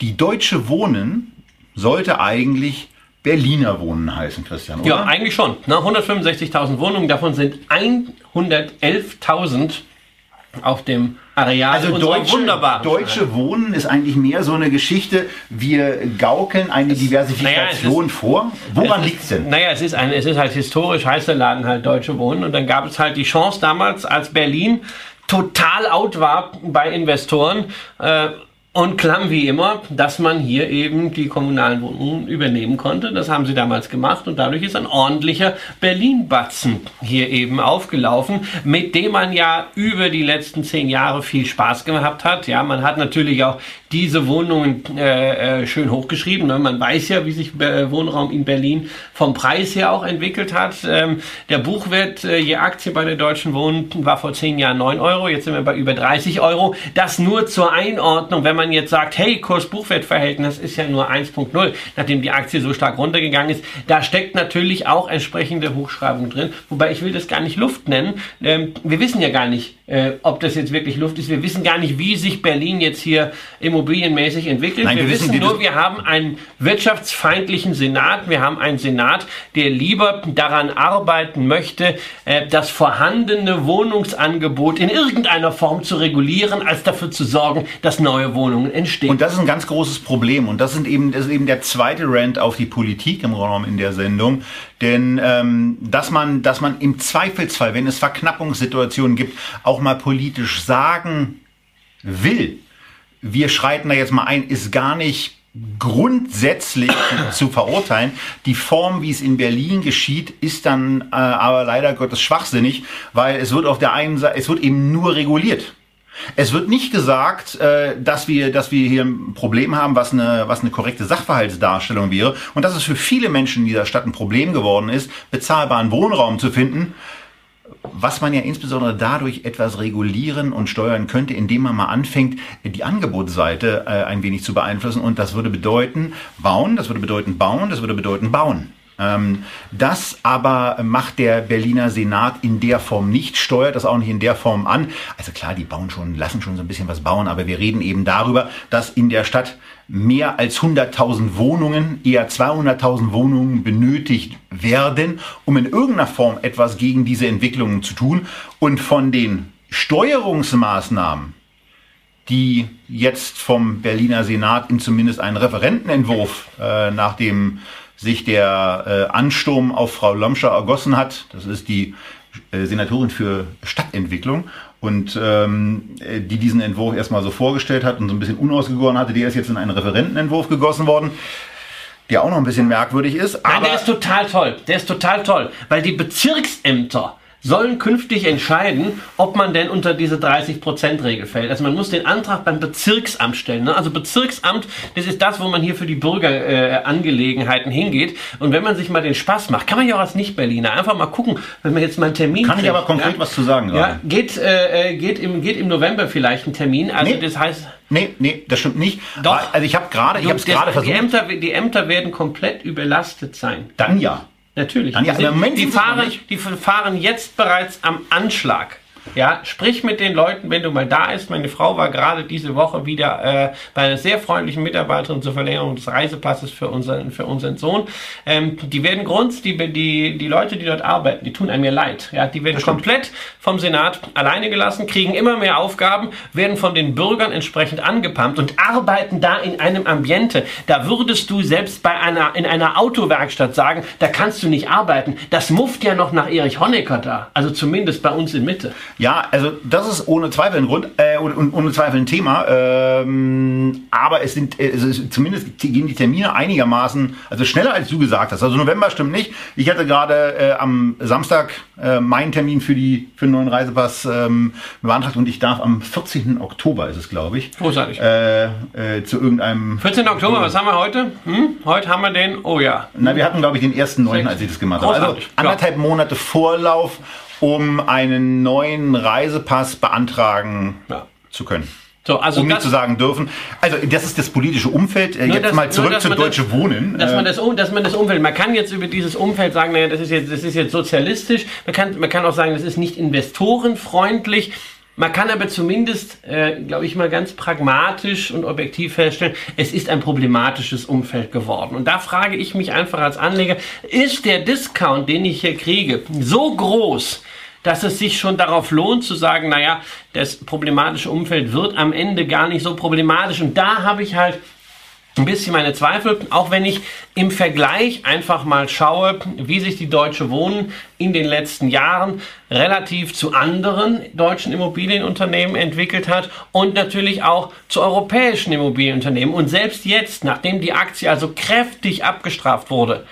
die Deutsche Wohnen sollte eigentlich Berliner Wohnen heißen, Christian, oder? Ja, eigentlich schon. Ne? 165.000 Wohnungen, davon sind 111.000 auf dem Areal also deutsche, deutsche Wohnen ist eigentlich mehr so eine Geschichte, wir gaukeln eine Diversifikation naja, ist, vor. Woran liegt es denn? Naja, es ist, ein, es ist halt historisch, heißt der Laden halt Deutsche Wohnen und dann gab es halt die Chance damals, als Berlin total out war bei Investoren, äh, und klamm wie immer, dass man hier eben die kommunalen Wohnungen übernehmen konnte. Das haben sie damals gemacht und dadurch ist ein ordentlicher Berlin-Batzen hier eben aufgelaufen, mit dem man ja über die letzten zehn Jahre viel Spaß gehabt hat. Ja, man hat natürlich auch diese Wohnungen äh, äh, schön hochgeschrieben. Ne? Man weiß ja, wie sich äh, Wohnraum in Berlin vom Preis her auch entwickelt hat. Ähm, der Buchwert äh, je Aktie bei der Deutschen Wohnen war vor zehn Jahren 9 Euro, jetzt sind wir bei über 30 Euro. Das nur zur Einordnung, wenn man jetzt sagt, hey, Kurs-Buchwert-Verhältnis ist ja nur 1.0, nachdem die Aktie so stark runtergegangen ist. Da steckt natürlich auch entsprechende Hochschreibung drin. Wobei ich will das gar nicht Luft nennen. Ähm, wir wissen ja gar nicht, äh, ob das jetzt wirklich Luft ist. Wir wissen gar nicht, wie sich Berlin jetzt hier immobilienmäßig entwickelt. Nein, wir, wir, wissen nur, wir haben einen wirtschaftsfeindlichen Senat. Wir haben einen Senat, der lieber daran arbeiten möchte, äh, das vorhandene Wohnungsangebot in irgendeiner Form zu regulieren, als dafür zu sorgen, dass neue Wohnungen entstehen. Und das ist ein ganz großes Problem. Und das, sind eben, das ist eben der zweite Rant auf die Politik im Raum in der Sendung. Denn ähm, dass man, dass man im Zweifelsfall, wenn es Verknappungssituationen gibt, auch mal politisch sagen will, wir schreiten da jetzt mal ein, ist gar nicht grundsätzlich [coughs] zu verurteilen. Die Form, wie es in Berlin geschieht, ist dann äh, aber leider Gottes schwachsinnig, weil es wird auf der einen Seite, es wird eben nur reguliert. Es wird nicht gesagt, äh, dass wir, dass wir hier ein Problem haben, was eine, was eine korrekte Sachverhaltsdarstellung wäre und dass es für viele Menschen in dieser Stadt ein Problem geworden ist, bezahlbaren Wohnraum zu finden was man ja insbesondere dadurch etwas regulieren und steuern könnte, indem man mal anfängt, die Angebotsseite äh, ein wenig zu beeinflussen. Und das würde bedeuten bauen, das würde bedeuten bauen, das würde bedeuten bauen. Ähm, das aber macht der Berliner Senat in der Form nicht, steuert das auch nicht in der Form an. Also klar, die bauen schon, lassen schon so ein bisschen was bauen, aber wir reden eben darüber, dass in der Stadt mehr als 100.000 Wohnungen, eher 200.000 Wohnungen benötigt werden, um in irgendeiner Form etwas gegen diese Entwicklungen zu tun. Und von den Steuerungsmaßnahmen, die jetzt vom Berliner Senat in zumindest einen Referentenentwurf äh, nach dem sich der äh, Ansturm auf Frau Lomscher ergossen hat. Das ist die äh, Senatorin für Stadtentwicklung und ähm, die diesen Entwurf erstmal so vorgestellt hat und so ein bisschen unausgegoren hatte, der ist jetzt in einen Referentenentwurf gegossen worden der auch noch ein bisschen merkwürdig ist. Nein, der ist total toll. Der ist total toll, weil die Bezirksämter sollen künftig entscheiden, ob man denn unter diese 30%-Regel fällt. Also man muss den Antrag beim Bezirksamt stellen. Ne? Also Bezirksamt, das ist das, wo man hier für die Bürgerangelegenheiten äh, hingeht. Und wenn man sich mal den Spaß macht, kann man ja auch als Nicht-Berliner einfach mal gucken, wenn man jetzt mal einen Termin Kann kriegt, ich aber konkret ja? was zu sagen Ja, geht, äh, geht, im, geht im November vielleicht ein Termin. Also nee. das heißt... Nee, nee, das stimmt nicht. Doch. Also ich habe gerade, ich habe es gerade versucht. Die Ämter, die Ämter werden komplett überlastet sein. Dann ja. Natürlich. Dann ja, die, sind, die, fahren, die fahren jetzt bereits am Anschlag. Ja, sprich mit den Leuten, wenn du mal da bist. Meine Frau war gerade diese Woche wieder äh, bei einer sehr freundlichen Mitarbeiterin zur Verlängerung des Reisepasses für unseren, für unseren Sohn. Ähm, die werden Grund, die, die, die Leute, die dort arbeiten, die tun einem ja leid. Ja, die werden komplett vom Senat alleine gelassen, kriegen immer mehr Aufgaben, werden von den Bürgern entsprechend angepumpt und arbeiten da in einem Ambiente. Da würdest du selbst bei einer, in einer Autowerkstatt sagen, da kannst du nicht arbeiten. Das mufft ja noch nach Erich Honecker da. Also zumindest bei uns in Mitte. Ja, also das ist ohne Zweifel ein Grund äh, und ohne Zweifel ein Thema. Ähm, aber es sind also zumindest gehen die Termine einigermaßen, also schneller als du gesagt hast. Also November stimmt nicht. Ich hatte gerade äh, am Samstag äh, meinen Termin für die für den neuen Reisepass ähm, beantragt und ich darf am 14. Oktober ist es, glaube ich. Großartig. Äh, äh, zu irgendeinem. 14. Oktober, was haben wir heute? Hm? Heute haben wir den. Oh ja. Na, wir hatten glaube ich den ersten neunten, als ich das gemacht habe. Also anderthalb Monate Vorlauf um einen neuen Reisepass beantragen ja. zu können. So, also um nicht zu sagen dürfen. Also das ist das politische Umfeld. Äh, jetzt das, mal zurück zu Deutsche das, Wohnen. Dass man, das, dass man das Umfeld, man kann jetzt über dieses Umfeld sagen, naja, das ist jetzt, das ist jetzt sozialistisch. Man kann, man kann auch sagen, das ist nicht investorenfreundlich. Man kann aber zumindest, äh, glaube ich mal, ganz pragmatisch und objektiv feststellen, es ist ein problematisches Umfeld geworden. Und da frage ich mich einfach als Anleger, ist der Discount, den ich hier kriege, so groß, dass es sich schon darauf lohnt zu sagen, naja, das problematische Umfeld wird am Ende gar nicht so problematisch. Und da habe ich halt ein bisschen meine Zweifel, auch wenn ich im Vergleich einfach mal schaue, wie sich die Deutsche Wohnen in den letzten Jahren relativ zu anderen deutschen Immobilienunternehmen entwickelt hat und natürlich auch zu europäischen Immobilienunternehmen. Und selbst jetzt, nachdem die Aktie also kräftig abgestraft wurde,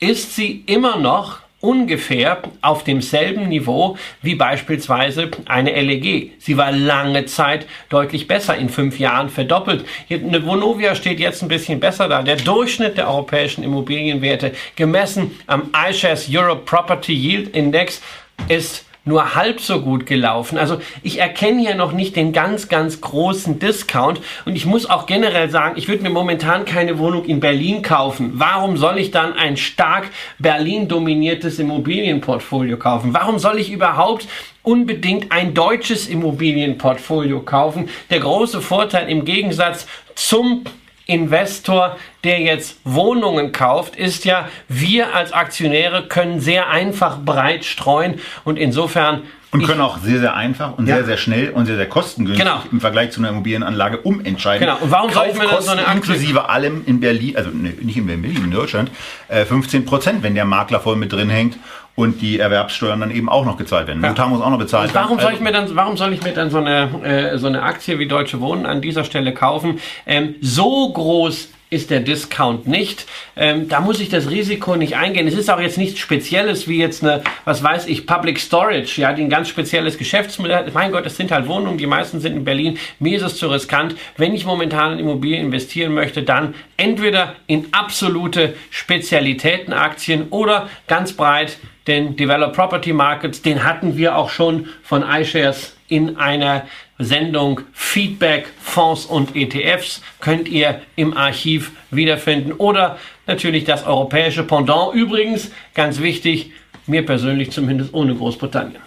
ist sie immer noch ungefähr auf demselben Niveau wie beispielsweise eine LEG. Sie war lange Zeit deutlich besser, in fünf Jahren verdoppelt. Eine Vonovia steht jetzt ein bisschen besser da. Der Durchschnitt der europäischen Immobilienwerte gemessen am iShares Europe Property Yield Index ist nur halb so gut gelaufen. Also ich erkenne hier noch nicht den ganz, ganz großen Discount und ich muss auch generell sagen, ich würde mir momentan keine Wohnung in Berlin kaufen. Warum soll ich dann ein stark Berlin dominiertes Immobilienportfolio kaufen? Warum soll ich überhaupt unbedingt ein deutsches Immobilienportfolio kaufen? Der große Vorteil im Gegensatz zum Investor, der jetzt Wohnungen kauft, ist ja, wir als Aktionäre können sehr einfach breit streuen und insofern und können auch sehr, sehr einfach und ja. sehr, sehr schnell und sehr, sehr kostengünstig genau. im Vergleich zu einer Immobilienanlage umentscheiden. Genau. Und warum soll ich mir dann so eine Aktie inklusive allem in Berlin, also nicht in Berlin, in Deutschland, 15 äh, Prozent, wenn der Makler voll mit drin hängt und die Erwerbssteuern dann eben auch noch gezahlt werden. Ja. Notar muss auch noch bezahlt werden. Warum soll ich also mir dann, warum soll ich mir dann so eine, äh, so eine Aktie wie Deutsche Wohnen an dieser Stelle kaufen? Ähm, so groß ist der Discount nicht. Ähm, da muss ich das Risiko nicht eingehen. Es ist auch jetzt nichts Spezielles wie jetzt eine, was weiß ich, Public Storage, ja, die ein ganz spezielles Geschäftsmodell. Mein Gott, es sind halt Wohnungen, die meisten sind in Berlin. Mir ist es zu riskant. Wenn ich momentan in Immobilien investieren möchte, dann entweder in absolute Spezialitätenaktien oder ganz breit den Developed Property Markets. Den hatten wir auch schon von iShares in einer Sendung Feedback, Fonds und ETFs könnt ihr im Archiv wiederfinden oder natürlich das europäische Pendant. Übrigens, ganz wichtig, mir persönlich zumindest ohne Großbritannien.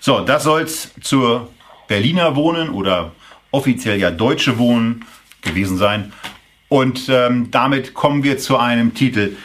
So, das soll's zur Berliner Wohnen oder offiziell ja Deutsche Wohnen gewesen sein. Und ähm, damit kommen wir zu einem Titel,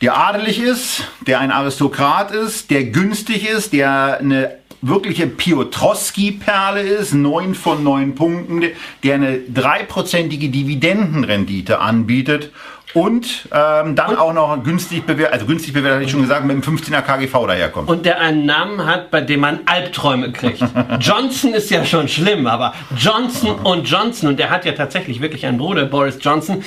der adelig ist, der ein Aristokrat ist, der günstig ist, der eine wirkliche Piotrowski-Perle ist, neun von neun Punkten, der eine dreiprozentige Dividendenrendite anbietet und ähm, dann und, auch noch günstig bewertet, also günstig bewertet, hatte ich schon gesagt, mit dem 15er KGV daherkommt. Und der einen Namen hat, bei dem man Albträume kriegt. [laughs] Johnson ist ja schon schlimm, aber Johnson und Johnson, und der hat ja tatsächlich wirklich einen Bruder, Boris Johnson,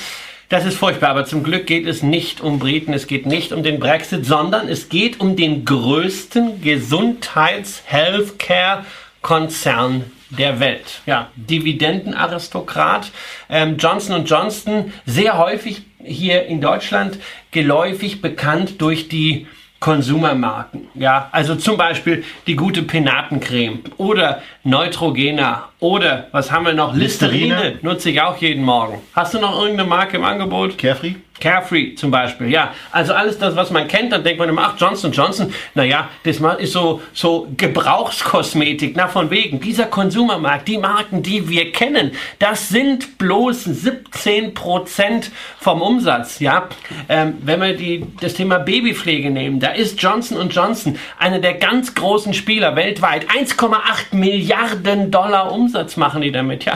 das ist furchtbar, aber zum Glück geht es nicht um Briten, es geht nicht um den Brexit, sondern es geht um den größten Gesundheits-Healthcare-Konzern der Welt. Ja, Dividendenaristokrat. Ähm, Johnson Johnson, sehr häufig hier in Deutschland geläufig bekannt durch die Konsumermarken. Ja, also zum Beispiel die gute Penatencreme oder Neutrogena oder was haben wir noch? Listerine. Listerine nutze ich auch jeden Morgen. Hast du noch irgendeine Marke im Angebot? Carefree? Carefree zum Beispiel, ja. Also alles das, was man kennt, dann denkt man immer, ach, Johnson Johnson, naja, das ist so, so Gebrauchskosmetik, na von wegen. Dieser Konsumermarkt, die Marken, die wir kennen, das sind bloß 17 Prozent vom Umsatz, ja. Ähm, wenn wir die, das Thema Babypflege nehmen, da ist Johnson Johnson einer der ganz großen Spieler weltweit. 1,8 Milliarden Dollar Umsatz machen die damit, ja.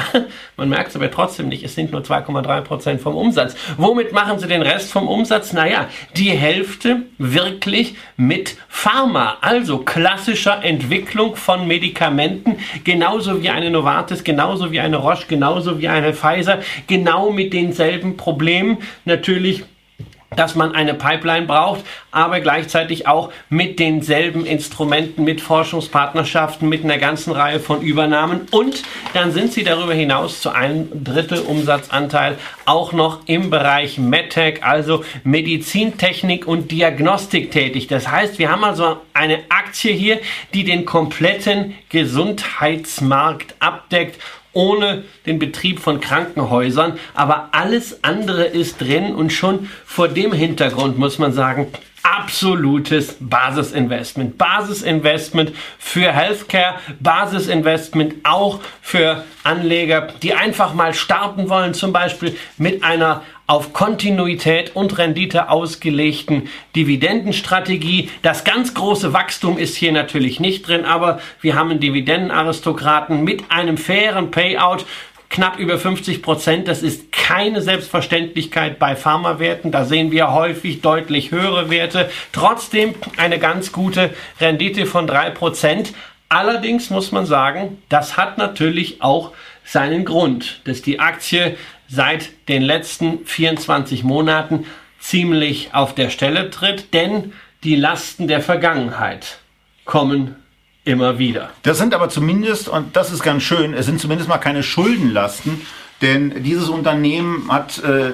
Man merkt es aber trotzdem nicht, es sind nur 2,3 Prozent vom Umsatz. Womit machen sie den Rest vom Umsatz? Naja, die Hälfte wirklich mit Pharma, also klassischer Entwicklung von Medikamenten, genauso wie eine Novartis, genauso wie eine Roche, genauso wie eine Pfizer, genau mit denselben Problemen. Natürlich dass man eine Pipeline braucht, aber gleichzeitig auch mit denselben Instrumenten, mit Forschungspartnerschaften, mit einer ganzen Reihe von Übernahmen und dann sind sie darüber hinaus zu einem Drittel Umsatzanteil auch noch im Bereich MedTech, also Medizintechnik und Diagnostik tätig. Das heißt, wir haben also eine Aktie hier, die den kompletten Gesundheitsmarkt abdeckt ohne den Betrieb von Krankenhäusern, aber alles andere ist drin und schon vor dem Hintergrund muss man sagen, absolutes Basisinvestment. Basisinvestment für Healthcare, Basisinvestment auch für Anleger, die einfach mal starten wollen, zum Beispiel mit einer auf Kontinuität und Rendite ausgelegten Dividendenstrategie. Das ganz große Wachstum ist hier natürlich nicht drin, aber wir haben einen Dividendenaristokraten mit einem fairen Payout knapp über 50 Prozent. Das ist keine Selbstverständlichkeit bei Pharmawerten. Da sehen wir häufig deutlich höhere Werte. Trotzdem eine ganz gute Rendite von drei Prozent. Allerdings muss man sagen, das hat natürlich auch seinen Grund, dass die Aktie seit den letzten 24 Monaten ziemlich auf der Stelle tritt, denn die Lasten der Vergangenheit kommen immer wieder. Das sind aber zumindest, und das ist ganz schön, es sind zumindest mal keine Schuldenlasten, denn dieses Unternehmen hat äh,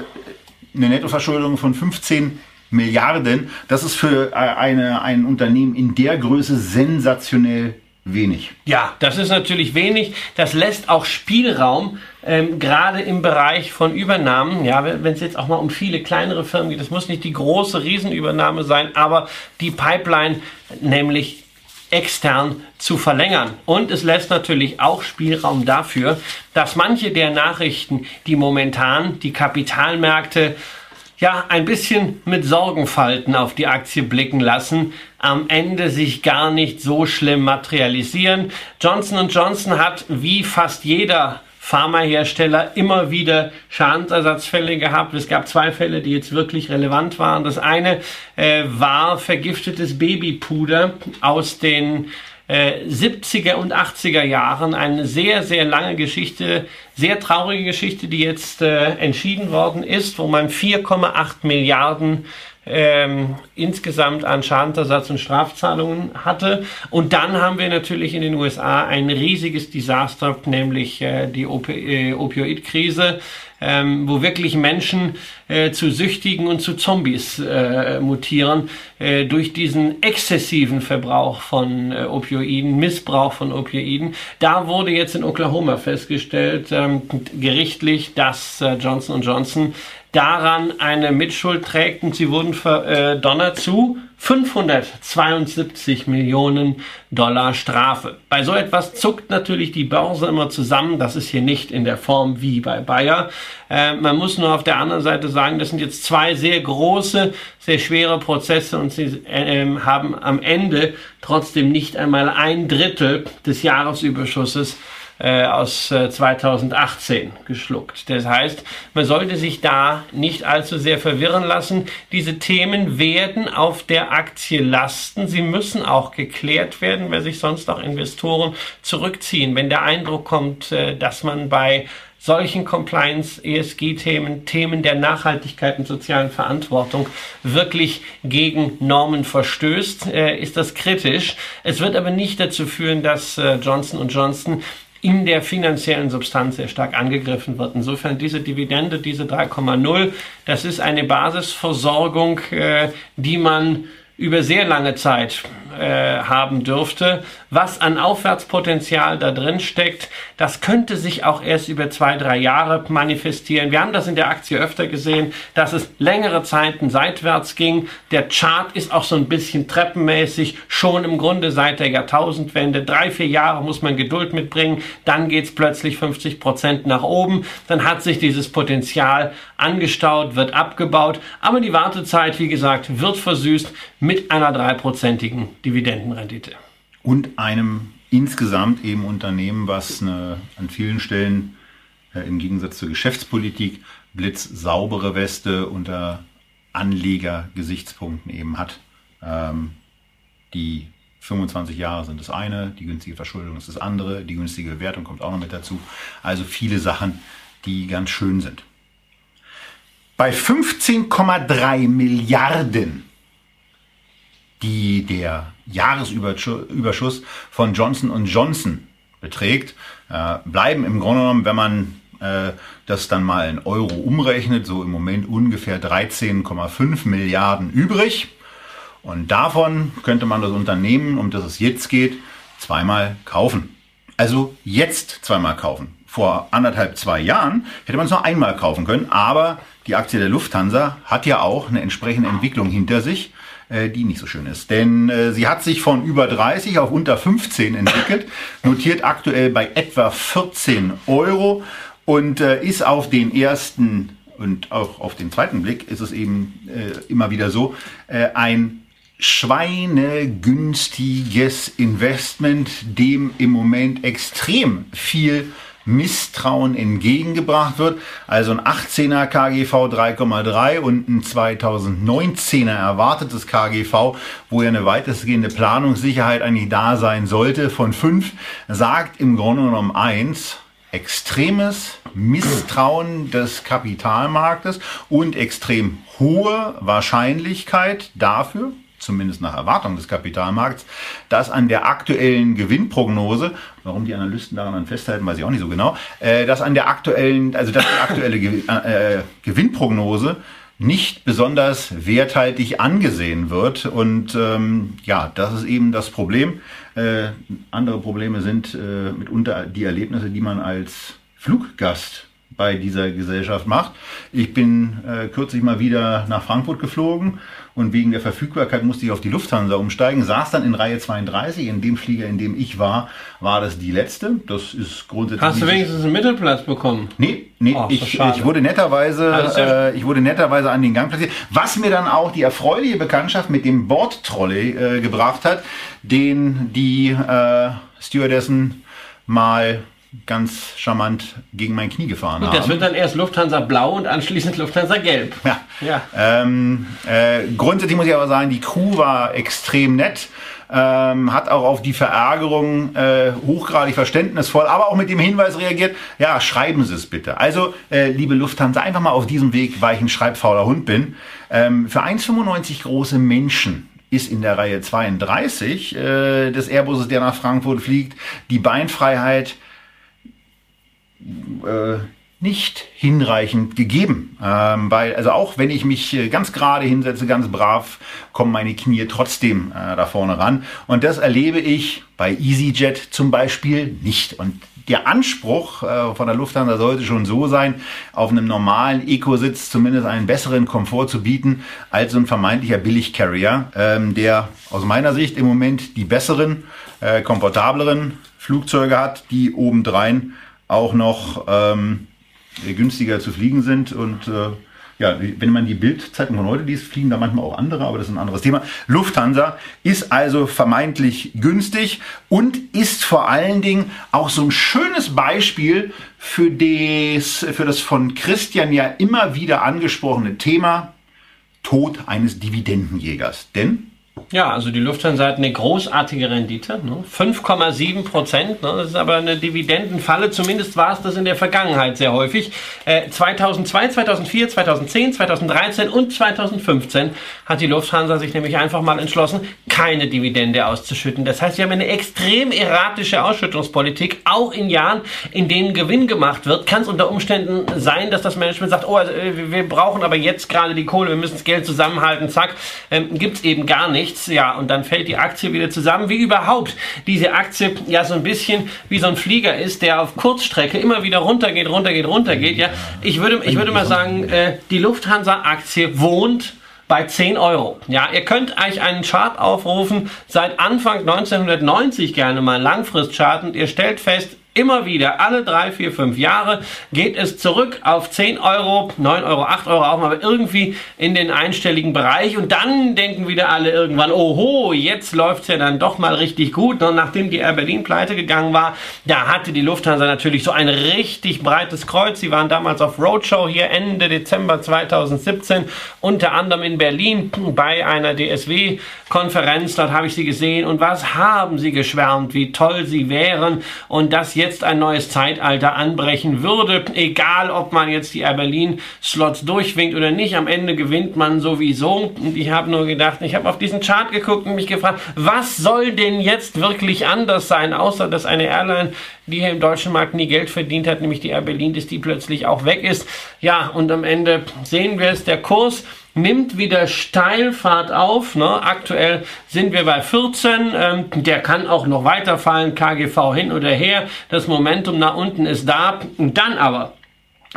eine Nettoverschuldung von 15 Milliarden, das ist für äh, eine, ein Unternehmen in der Größe sensationell wenig. Ja, das ist natürlich wenig. Das lässt auch Spielraum, ähm, gerade im Bereich von Übernahmen. Ja, wenn es jetzt auch mal um viele kleinere Firmen geht, das muss nicht die große Riesenübernahme sein, aber die Pipeline, nämlich extern zu verlängern. Und es lässt natürlich auch Spielraum dafür, dass manche der Nachrichten, die momentan die Kapitalmärkte ja, ein bisschen mit Sorgenfalten auf die Aktie blicken lassen, am Ende sich gar nicht so schlimm materialisieren. Johnson Johnson hat wie fast jeder Pharmahersteller immer wieder Schadensersatzfälle gehabt. Es gab zwei Fälle, die jetzt wirklich relevant waren. Das eine äh, war vergiftetes Babypuder aus den 70er äh, und 80er Jahren. Eine sehr, sehr lange Geschichte, sehr traurige Geschichte, die jetzt äh, entschieden worden ist, wo man 4,8 Milliarden ähm, insgesamt an Schadensersatz und Strafzahlungen hatte. Und dann haben wir natürlich in den USA ein riesiges Desaster, nämlich äh, die Op äh, Opioidkrise ähm, wo wirklich Menschen äh, zu Süchtigen und zu Zombies äh, mutieren äh, durch diesen exzessiven Verbrauch von äh, Opioiden, Missbrauch von Opioiden. Da wurde jetzt in Oklahoma festgestellt, ähm, gerichtlich, dass äh, Johnson Johnson daran eine Mitschuld trägt und sie wurden verdonnert zu 572 Millionen Dollar Strafe. Bei so etwas zuckt natürlich die Börse immer zusammen. Das ist hier nicht in der Form wie bei Bayer. Äh, man muss nur auf der anderen Seite sagen, das sind jetzt zwei sehr große, sehr schwere Prozesse und sie äh, haben am Ende trotzdem nicht einmal ein Drittel des Jahresüberschusses äh, aus äh, 2018 geschluckt. Das heißt, man sollte sich da nicht allzu sehr verwirren lassen. Diese Themen werden auf der Aktie lasten. Sie müssen auch geklärt werden, weil sich sonst auch Investoren zurückziehen. Wenn der Eindruck kommt, äh, dass man bei solchen Compliance, ESG-Themen, Themen der Nachhaltigkeit und sozialen Verantwortung wirklich gegen Normen verstößt, äh, ist das kritisch. Es wird aber nicht dazu führen, dass äh, Johnson Johnson in der finanziellen Substanz sehr stark angegriffen wird. Insofern diese Dividende, diese 3,0, das ist eine Basisversorgung, äh, die man über sehr lange Zeit äh, haben dürfte. Was an Aufwärtspotenzial da drin steckt, das könnte sich auch erst über zwei, drei Jahre manifestieren. Wir haben das in der Aktie öfter gesehen, dass es längere Zeiten seitwärts ging. Der Chart ist auch so ein bisschen treppenmäßig, schon im Grunde seit der Jahrtausendwende. Drei, vier Jahre muss man Geduld mitbringen, dann geht's plötzlich 50 Prozent nach oben. Dann hat sich dieses Potenzial angestaut, wird abgebaut. Aber die Wartezeit, wie gesagt, wird versüßt mit einer dreiprozentigen Dividendenrendite. Und einem insgesamt eben Unternehmen, was eine, an vielen Stellen äh, im Gegensatz zur Geschäftspolitik blitzsaubere Weste unter Anlegergesichtspunkten eben hat. Ähm, die 25 Jahre sind das eine, die günstige Verschuldung ist das andere, die günstige Bewertung kommt auch noch mit dazu. Also viele Sachen, die ganz schön sind. Bei 15,3 Milliarden die der Jahresüberschuss von Johnson Johnson beträgt, äh, bleiben im Grunde genommen, wenn man äh, das dann mal in Euro umrechnet, so im Moment ungefähr 13,5 Milliarden übrig. Und davon könnte man das Unternehmen, um das es jetzt geht, zweimal kaufen. Also jetzt zweimal kaufen. Vor anderthalb, zwei Jahren hätte man es nur einmal kaufen können, aber die Aktie der Lufthansa hat ja auch eine entsprechende Entwicklung hinter sich äh, die nicht so schön ist. Denn äh, sie hat sich von über 30 auf unter 15 entwickelt, [laughs] notiert aktuell bei etwa 14 Euro und äh, ist auf den ersten und auch auf den zweiten Blick ist es eben äh, immer wieder so, äh, ein schweinegünstiges Investment, dem im Moment extrem viel Misstrauen entgegengebracht wird. Also ein 18er KGV 3,3 und ein 2019er erwartetes KGV, wo ja eine weitestgehende Planungssicherheit eigentlich da sein sollte, von 5, sagt im Grunde genommen 1, extremes Misstrauen des Kapitalmarktes und extrem hohe Wahrscheinlichkeit dafür, zumindest nach Erwartung des Kapitalmarkts, dass an der aktuellen Gewinnprognose, warum die Analysten daran festhalten, weiß ich auch nicht so genau, äh, dass an der aktuellen, also dass die aktuelle Ge äh, Gewinnprognose nicht besonders werthaltig angesehen wird. Und ähm, ja, das ist eben das Problem. Äh, andere Probleme sind äh, mitunter die Erlebnisse, die man als Fluggast bei dieser Gesellschaft macht. Ich bin äh, kürzlich mal wieder nach Frankfurt geflogen und wegen der Verfügbarkeit musste ich auf die Lufthansa umsteigen, saß dann in Reihe 32. In dem Flieger, in dem ich war, war das die letzte. Das ist grundsätzlich. Hast du wenigstens einen Mittelplatz bekommen? Nee, nee, oh, ich, ich, wurde netterweise, ja äh, ich wurde netterweise an den Gang platziert. Was mir dann auch die erfreuliche Bekanntschaft mit dem Bordtrolley äh, gebracht hat, den die äh, Stewardessen mal ganz charmant gegen mein Knie gefahren das haben. wird dann erst Lufthansa Blau und anschließend Lufthansa Gelb. Ja. ja. Ähm, äh, grundsätzlich muss ich aber sagen, die Crew war extrem nett. Ähm, hat auch auf die Verärgerung äh, hochgradig verständnisvoll, aber auch mit dem Hinweis reagiert, ja, schreiben Sie es bitte. Also, äh, liebe Lufthansa, einfach mal auf diesem Weg, weil ich ein schreibfauler Hund bin. Ähm, für 1,95 große Menschen ist in der Reihe 32 äh, des Airbuses, der nach Frankfurt fliegt, die Beinfreiheit äh, nicht hinreichend gegeben. Ähm, weil, also auch wenn ich mich äh, ganz gerade hinsetze, ganz brav, kommen meine Knie trotzdem äh, da vorne ran. Und das erlebe ich bei EasyJet zum Beispiel nicht. Und der Anspruch äh, von der Lufthansa sollte schon so sein, auf einem normalen Eco-Sitz zumindest einen besseren Komfort zu bieten als so ein vermeintlicher Billig-Carrier, ähm, der aus meiner Sicht im Moment die besseren, äh, komfortableren Flugzeuge hat, die obendrein auch noch ähm, günstiger zu fliegen sind. Und äh, ja, wenn man die Bildzeitung von heute liest, fliegen da manchmal auch andere, aber das ist ein anderes Thema. Lufthansa ist also vermeintlich günstig und ist vor allen Dingen auch so ein schönes Beispiel für das, für das von Christian ja immer wieder angesprochene Thema Tod eines Dividendenjägers. Denn ja, also die Lufthansa hat eine großartige Rendite, ne? 5,7 Prozent. Ne? Das ist aber eine Dividendenfalle, zumindest war es das in der Vergangenheit sehr häufig. Äh, 2002, 2004, 2010, 2013 und 2015 hat die Lufthansa sich nämlich einfach mal entschlossen, keine Dividende auszuschütten. Das heißt, wir haben eine extrem erratische Ausschüttungspolitik, auch in Jahren, in denen Gewinn gemacht wird. Kann es unter Umständen sein, dass das Management sagt, oh, also, äh, wir brauchen aber jetzt gerade die Kohle, wir müssen das Geld zusammenhalten, zack, ähm, gibt es eben gar nicht nichts, ja, und dann fällt die Aktie wieder zusammen, wie überhaupt diese Aktie ja so ein bisschen wie so ein Flieger ist, der auf Kurzstrecke immer wieder runtergeht, runtergeht, runtergeht, ja. Ich würde, ich würde mal sagen, äh, die Lufthansa-Aktie wohnt bei 10 Euro. Ja, ihr könnt euch einen Chart aufrufen, seit Anfang 1990 gerne mal Langfristchart und ihr stellt fest, Immer wieder, alle drei, vier, fünf Jahre geht es zurück auf 10 Euro, 9 Euro, 8 Euro auch mal, irgendwie in den einstelligen Bereich. Und dann denken wieder alle irgendwann, oho, jetzt läuft es ja dann doch mal richtig gut. Und nachdem die Air Berlin pleite gegangen war, da hatte die Lufthansa natürlich so ein richtig breites Kreuz. Sie waren damals auf Roadshow hier Ende Dezember 2017, unter anderem in Berlin bei einer DSW-Konferenz. Dort habe ich sie gesehen. Und was haben sie geschwärmt, wie toll sie wären. Und das jetzt ein neues Zeitalter anbrechen würde. Egal, ob man jetzt die Air Berlin Slots durchwinkt oder nicht, am Ende gewinnt man sowieso. Und ich habe nur gedacht, ich habe auf diesen Chart geguckt und mich gefragt, was soll denn jetzt wirklich anders sein, außer dass eine Airline, die hier im deutschen Markt nie Geld verdient hat, nämlich die Air Berlin, dass die plötzlich auch weg ist. Ja, und am Ende sehen wir es, der Kurs nimmt wieder Steilfahrt auf. Ne? Aktuell sind wir bei 14. Ähm, der kann auch noch weiterfallen. KGV hin oder her. Das Momentum nach unten ist da. Dann aber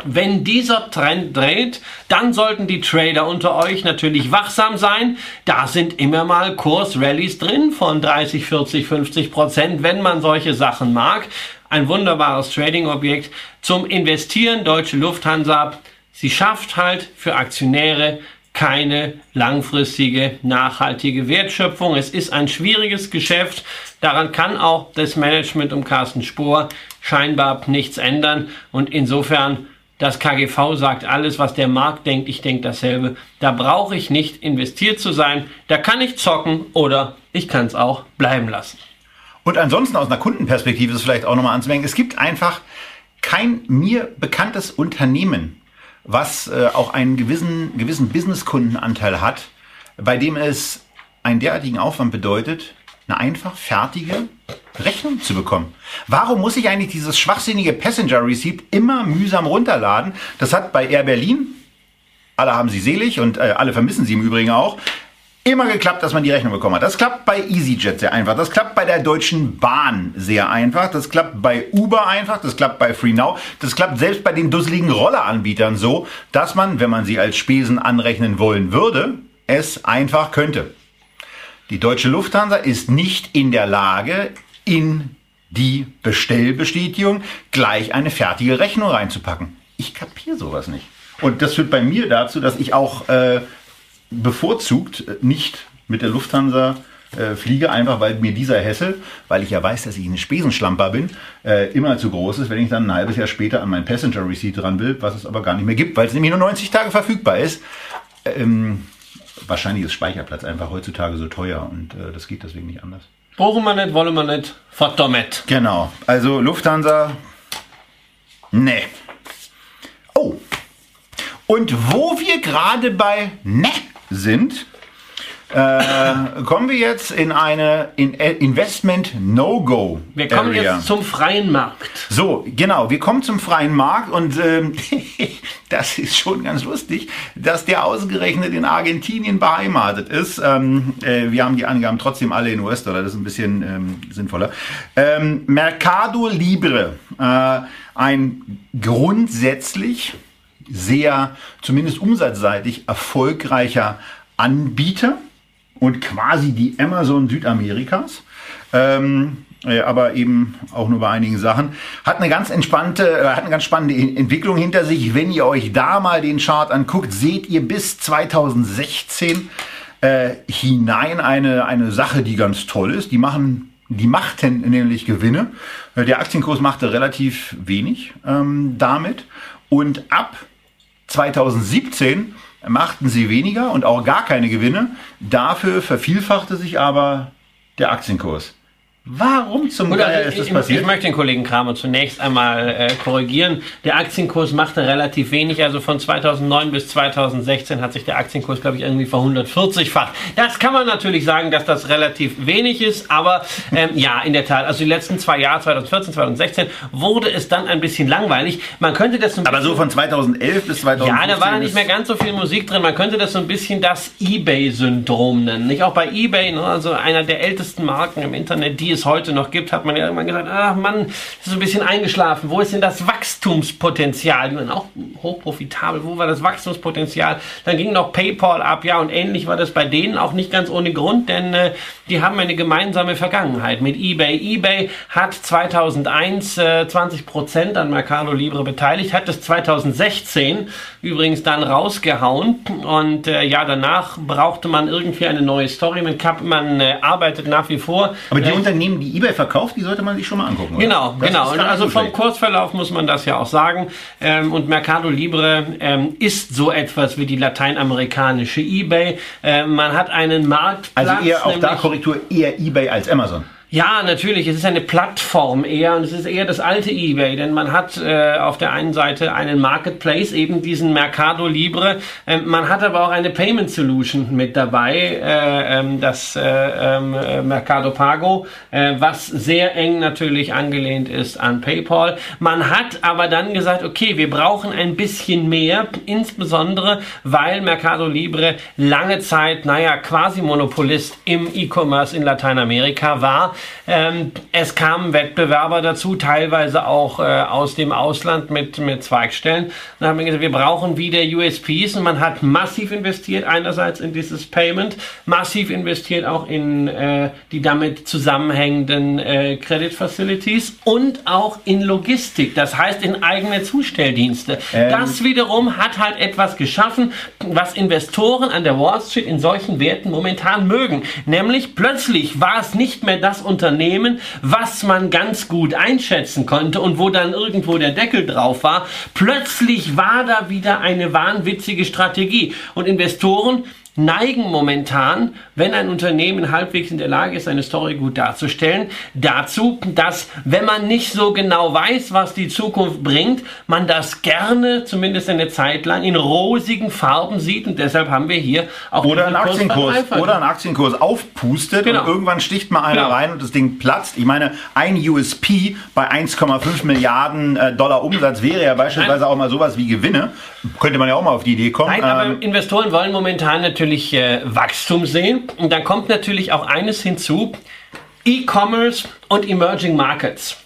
wenn dieser Trend dreht, dann sollten die Trader unter euch natürlich wachsam sein. Da sind immer mal Kursrallies drin von 30, 40, 50 Prozent, wenn man solche Sachen mag. Ein wunderbares Trading-Objekt zum Investieren. Deutsche Lufthansa. Sie schafft halt für Aktionäre keine langfristige, nachhaltige Wertschöpfung. Es ist ein schwieriges Geschäft. Daran kann auch das Management um Carsten Spohr scheinbar nichts ändern. Und insofern, das KGV sagt alles, was der Markt denkt. Ich denke dasselbe. Da brauche ich nicht investiert zu sein. Da kann ich zocken oder ich kann es auch bleiben lassen. Und ansonsten aus einer Kundenperspektive ist vielleicht auch nochmal anzumerken, es gibt einfach kein mir bekanntes Unternehmen, was äh, auch einen gewissen, gewissen Businesskundenanteil hat, bei dem es einen derartigen Aufwand bedeutet, eine einfach fertige Rechnung zu bekommen. Warum muss ich eigentlich dieses schwachsinnige Passenger Receipt immer mühsam runterladen? Das hat bei Air Berlin alle haben sie selig und äh, alle vermissen sie im Übrigen auch immer geklappt, dass man die Rechnung bekommen hat. Das klappt bei EasyJet sehr einfach. Das klappt bei der Deutschen Bahn sehr einfach. Das klappt bei Uber einfach. Das klappt bei FreeNow. Das klappt selbst bei den dusseligen Rolleranbietern so, dass man, wenn man sie als Spesen anrechnen wollen würde, es einfach könnte. Die deutsche Lufthansa ist nicht in der Lage, in die Bestellbestätigung gleich eine fertige Rechnung reinzupacken. Ich kapiere sowas nicht. Und das führt bei mir dazu, dass ich auch äh, bevorzugt nicht mit der Lufthansa äh, fliege, einfach weil mir dieser Hessel, weil ich ja weiß, dass ich eine Spesenschlamper bin, äh, immer zu groß ist, wenn ich dann ein halbes Jahr später an mein Passenger Receipt dran will, was es aber gar nicht mehr gibt, weil es nämlich nur 90 Tage verfügbar ist. Ähm, wahrscheinlich ist Speicherplatz einfach heutzutage so teuer und äh, das geht deswegen nicht anders. Brauchen wir nicht, wollen wir nicht, verdammt. Genau, also Lufthansa, nee. Oh, und wo wir gerade bei ne sind, äh, kommen wir jetzt in eine in äh, Investment No-Go. Wir kommen Area. jetzt zum freien Markt. So, genau, wir kommen zum freien Markt und ähm, [laughs] das ist schon ganz lustig, dass der ausgerechnet in Argentinien beheimatet ist. Ähm, äh, wir haben die Angaben trotzdem alle in US-Dollar, das ist ein bisschen ähm, sinnvoller. Ähm, Mercado Libre, äh, ein grundsätzlich sehr, zumindest umsatzseitig, erfolgreicher Anbieter und quasi die Amazon Südamerikas. Ähm, äh, aber eben auch nur bei einigen Sachen. Hat eine ganz entspannte, äh, hat eine ganz spannende Entwicklung hinter sich. Wenn ihr euch da mal den Chart anguckt, seht ihr bis 2016 äh, hinein eine, eine Sache, die ganz toll ist. Die machen, die machten nämlich Gewinne. Äh, der Aktienkurs machte relativ wenig ähm, damit. Und ab 2017 machten sie weniger und auch gar keine Gewinne. Dafür vervielfachte sich aber der Aktienkurs. Warum zum Geier ist das ich, passiert? Ich möchte den Kollegen Kramer zunächst einmal äh, korrigieren. Der Aktienkurs machte relativ wenig. Also von 2009 bis 2016 hat sich der Aktienkurs, glaube ich, irgendwie ver 140-fach. Das kann man natürlich sagen, dass das relativ wenig ist. Aber ähm, ja, in der Tat. Also die letzten zwei Jahre, 2014, 2016, wurde es dann ein bisschen langweilig. Man könnte das ein Aber so von 2011 bis 2015? Ja, da war nicht mehr ganz so viel Musik drin. Man könnte das so ein bisschen das Ebay-Syndrom nennen. Nicht auch bei Ebay, ne? also einer der ältesten Marken im Internet, die es heute noch gibt, hat man ja irgendwann gesagt, ach Mann, das ist ein bisschen eingeschlafen. Wo ist denn das Wachstumspotenzial? Die waren auch hochprofitabel. Wo war das Wachstumspotenzial? Dann ging noch PayPal ab, ja, und ähnlich war das bei denen auch nicht ganz ohne Grund, denn äh, die haben eine gemeinsame Vergangenheit mit eBay. eBay hat 2001 äh, 20 Prozent an Mercado Libre beteiligt, hat es 2016 übrigens dann rausgehauen und äh, ja, danach brauchte man irgendwie eine neue Story. Man, man äh, arbeitet nach wie vor. Aber die Unternehmen, die eBay verkauft, die sollte man sich schon mal angucken. Oder? Genau, das genau. Also vom schlecht. Kursverlauf muss man das ja auch sagen. Ähm, und Mercado Libre ähm, ist so etwas wie die lateinamerikanische eBay. Äh, man hat einen Marktplatz. Also eher auch da Korrektur eher eBay als Amazon. Ja, natürlich. Es ist eine Plattform eher und es ist eher das alte eBay, denn man hat äh, auf der einen Seite einen Marketplace, eben diesen Mercado Libre. Ähm, man hat aber auch eine Payment Solution mit dabei, äh, ähm, das äh, ähm, äh, Mercado Pago, äh, was sehr eng natürlich angelehnt ist an PayPal. Man hat aber dann gesagt, okay, wir brauchen ein bisschen mehr, insbesondere weil Mercado Libre lange Zeit, naja, quasi Monopolist im E-Commerce in Lateinamerika war ähm, es kamen Wettbewerber dazu, teilweise auch äh, aus dem Ausland mit, mit Zweigstellen. Dann haben wir gesagt, wir brauchen wieder USPs und man hat massiv investiert, einerseits in dieses Payment, massiv investiert auch in äh, die damit zusammenhängenden äh, Credit Facilities und auch in Logistik, das heißt in eigene Zustelldienste. Ähm. Das wiederum hat halt etwas geschaffen, was Investoren an der Wall Street in solchen Werten momentan mögen. Nämlich plötzlich war es nicht mehr das Unternehmen, was man ganz gut einschätzen konnte und wo dann irgendwo der Deckel drauf war. Plötzlich war da wieder eine wahnwitzige Strategie und Investoren neigen momentan, wenn ein Unternehmen halbwegs in der Lage ist, eine Story gut darzustellen, dazu, dass wenn man nicht so genau weiß, was die Zukunft bringt, man das gerne, zumindest eine Zeit lang, in rosigen Farben sieht und deshalb haben wir hier auch oder einen Aktienkurs oder einen Aktienkurs aufpustet genau. und irgendwann sticht mal einer genau. rein und das Ding platzt. Ich meine, ein USP bei 1,5 Milliarden äh, Dollar Umsatz wäre ja beispielsweise Nein. auch mal sowas wie Gewinne. Könnte man ja auch mal auf die Idee kommen. Nein, aber ähm, Investoren wollen momentan natürlich natürlich äh, Wachstum sehen. Und dann kommt natürlich auch eines hinzu, E-Commerce und Emerging Markets.